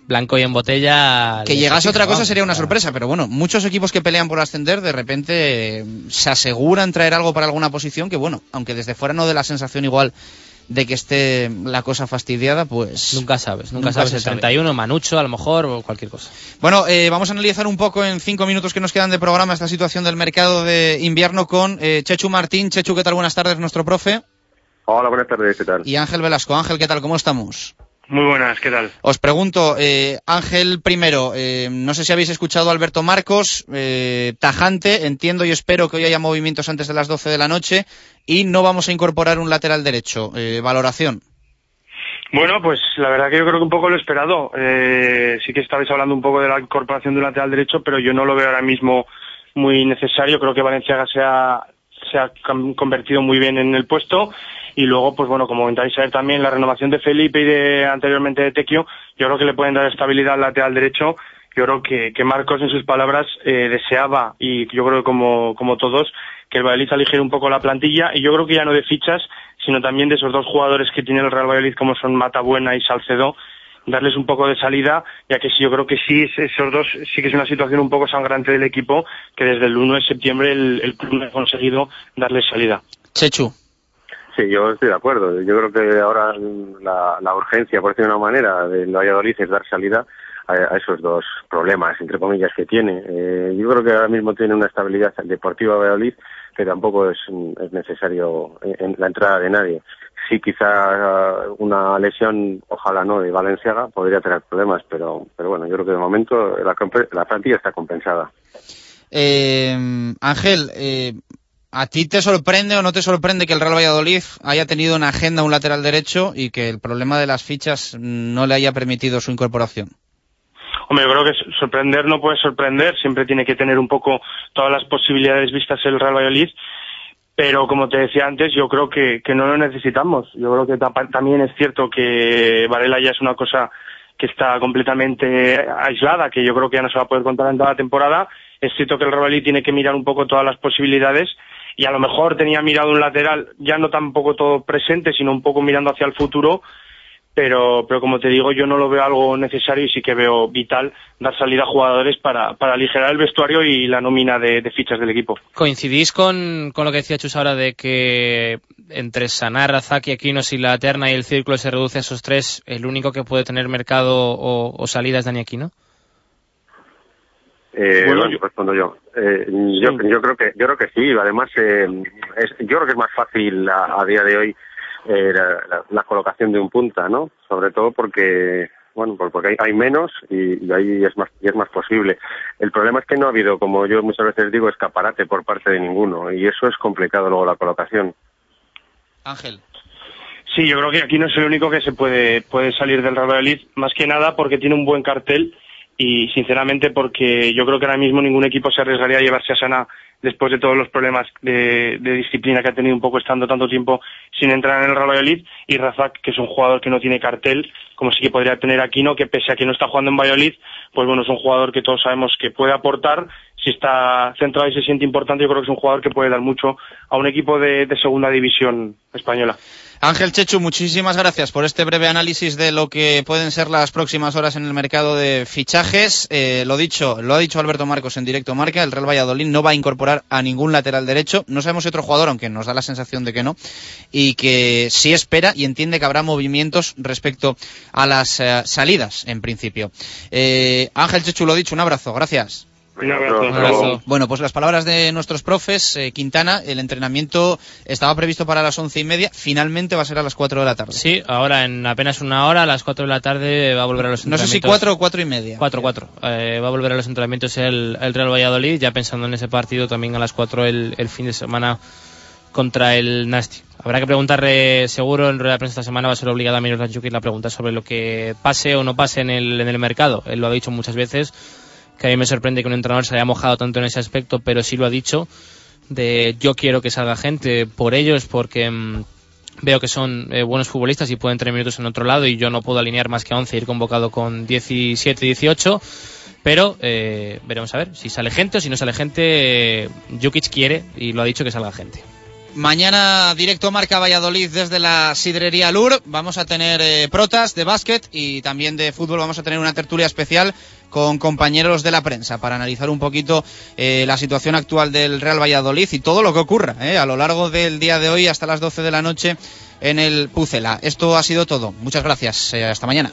Blanco y en botella. Que llegase otra cosa sería una sorpresa, pero bueno, muchos equipos que pelean por ascender de repente eh, se aseguran traer algo para alguna posición que bueno, aunque desde fuera no dé la sensación igual de que esté la cosa fastidiada, pues... Nunca sabes, nunca, sabes. El sabe. 31, Manucho, a lo mejor, o cualquier cosa. Bueno, eh, vamos a analizar un poco en cinco minutos que nos quedan de programa esta situación del mercado de invierno con eh, Chechu Martín. Chechu, ¿qué tal? Buenas tardes, nuestro profe. Hola, buenas tardes, ¿qué tal? Y Ángel Velasco. Ángel, ¿qué tal? ¿Cómo estamos? Muy buenas, ¿qué tal? Os pregunto, eh, Ángel, primero, eh, no sé si habéis escuchado a Alberto Marcos, eh, tajante, entiendo y espero que hoy haya movimientos antes de las 12 de la noche y no vamos a incorporar un lateral derecho. Eh, valoración. Bueno, pues la verdad que yo creo que un poco lo esperado. Eh, sí que estabais hablando un poco de la incorporación de un lateral derecho, pero yo no lo veo ahora mismo muy necesario. Creo que Valenciaga se ha, se ha cam- convertido muy bien en el puesto. Y luego, pues bueno, como comentáis ayer también, la renovación de Felipe y de anteriormente de Tequio, yo creo que le pueden dar estabilidad al lateral derecho. Yo creo que, que Marcos, en sus palabras, eh, deseaba, y yo creo que como, como todos, que el Valladolid aligere un poco la plantilla. Y yo creo que ya no de fichas, sino también de esos dos jugadores que tiene el Real Valladolid, como son Matabuena y Salcedo, darles un poco de salida, ya que sí, yo creo que sí, es- esos dos sí que es una situación un poco sangrante del equipo, que desde el 1 de septiembre el, el club no ha conseguido darles salida. Chechu. Sí, yo estoy de acuerdo. Yo creo que ahora la, la urgencia, por decirlo de una manera, del Valladolid es dar salida a, a esos dos problemas, entre comillas, que tiene. Eh, yo creo que ahora mismo tiene una estabilidad deportiva Valladolid que tampoco es, es necesario en, la entrada de nadie. Sí, quizá uh, una lesión, ojalá no, de Valenciaga podría tener problemas, pero, pero bueno, yo creo que de momento la, la plantilla está compensada. Eh, Ángel, eh, ¿a ti te sorprende o no te sorprende que el Real Valladolid haya tenido en agenda un lateral derecho y que el problema de las fichas no le haya permitido su incorporación? Hombre, yo creo que sorprender no puede sorprender, siempre tiene que tener un poco todas las posibilidades vistas el Real Valladolid, pero como te decía antes, yo creo que, que no lo necesitamos. Yo creo que también es cierto que Varela ya es una cosa que está completamente aislada, que yo creo que ya no se va a poder contar en toda la temporada. Es cierto que el Real Valladolid tiene que mirar un poco todas las posibilidades y a lo mejor tenía mirado un lateral ya no tampoco todo presente, sino un poco mirando hacia el futuro, pero, pero como te digo, yo no lo veo algo necesario y sí que veo vital dar salida a jugadores para, para aligerar el vestuario y la nómina de, de fichas del equipo. ¿Coincidís con, con lo que decía Chus ahora de que entre Sanar, Razak y Aquino, y la Eterna y el Círculo se reduce a esos tres, el único que puede tener mercado o, o es Dani Aquino? Eh, Bueno, yo- respondo yo. Eh, yo. Yo creo que yo creo que sí. Además, eh, es- yo creo que es más fácil a, a día de hoy eh, la, la- la colocación de un punta, ¿no? Sobre todo porque bueno, por- porque hay, hay menos y, y ahí es más y es más posible. El problema es que no ha habido, como yo muchas veces digo, escaparate por parte de ninguno y eso es complicado luego la colocación. Ángel. Sí, yo creo que aquí no es el único que se puede, puede salir del Real Valladolid, más que nada porque tiene un buen cartel y sinceramente porque yo creo que ahora mismo ningún equipo se arriesgaría a llevarse a Sana después de todos los problemas de, disciplina que ha tenido un poco estando tanto tiempo sin entrar en el Real Valladolid. Y Razak, que es un jugador que no tiene cartel, como sí que podría tener Aquino, que pese a que no está jugando en Valladolid, pues bueno, es un jugador que todos sabemos que puede aportar, si está centrado y se siente importante, yo creo que es un jugador que puede dar mucho a un equipo de, segunda división española. Ángel Chechu, muchísimas gracias por este breve análisis de lo que pueden ser las próximas horas en el mercado de fichajes. Eh, lo dicho, lo ha dicho Alberto Marcos en directo marca, el Real Valladolid no va a incorporar a ningún lateral derecho. No sabemos si otro jugador, aunque nos da la sensación de que no, y que sí espera y entiende que habrá movimientos respecto a las eh, salidas, en principio. Eh, Ángel Chechu, lo dicho, un abrazo, gracias. Un abrazo. Bueno, pues las palabras de nuestros profes, eh, Quintana, el entrenamiento estaba previsto para las once y media, finalmente va a ser a las cuatro de la tarde. Sí, ahora en apenas una hora, a las 4 de la tarde, va a volver a los No sé entrenamientos. si cuatro o cuatro y media. 4, 4. Eh, va a volver a los entrenamientos el, el Real Valladolid, ya pensando en ese partido también a las 4 el, el fin de semana contra el Nasti. Habrá que preguntarle, seguro, en rueda de prensa esta semana va a ser obligada a Miroslav Jukic la pregunta sobre lo que pase o no pase en el, en el mercado. Él lo ha dicho muchas veces, que a mí me sorprende que un entrenador se haya mojado tanto en ese aspecto, pero sí lo ha dicho, de yo quiero que salga gente por ellos, porque... mm, Veo que son eh, buenos futbolistas y pueden tener minutos en otro lado y yo no puedo alinear más que a 11 e ir convocado con 17, 18. Pero eh, veremos a ver si sale gente o si no sale gente. Eh, Jukic quiere y lo ha dicho que salga gente. Mañana directo Marca Valladolid desde la Sidrería Lur. Vamos a tener eh, protas de básquet y también de fútbol. Vamos a tener una tertulia especial con compañeros de la prensa para analizar un poquito eh, la situación actual del Real Valladolid y todo lo que ocurra eh, a lo largo del día de hoy hasta las 12 de la noche en el Pucela. Esto ha sido todo. Muchas gracias. Eh, hasta mañana.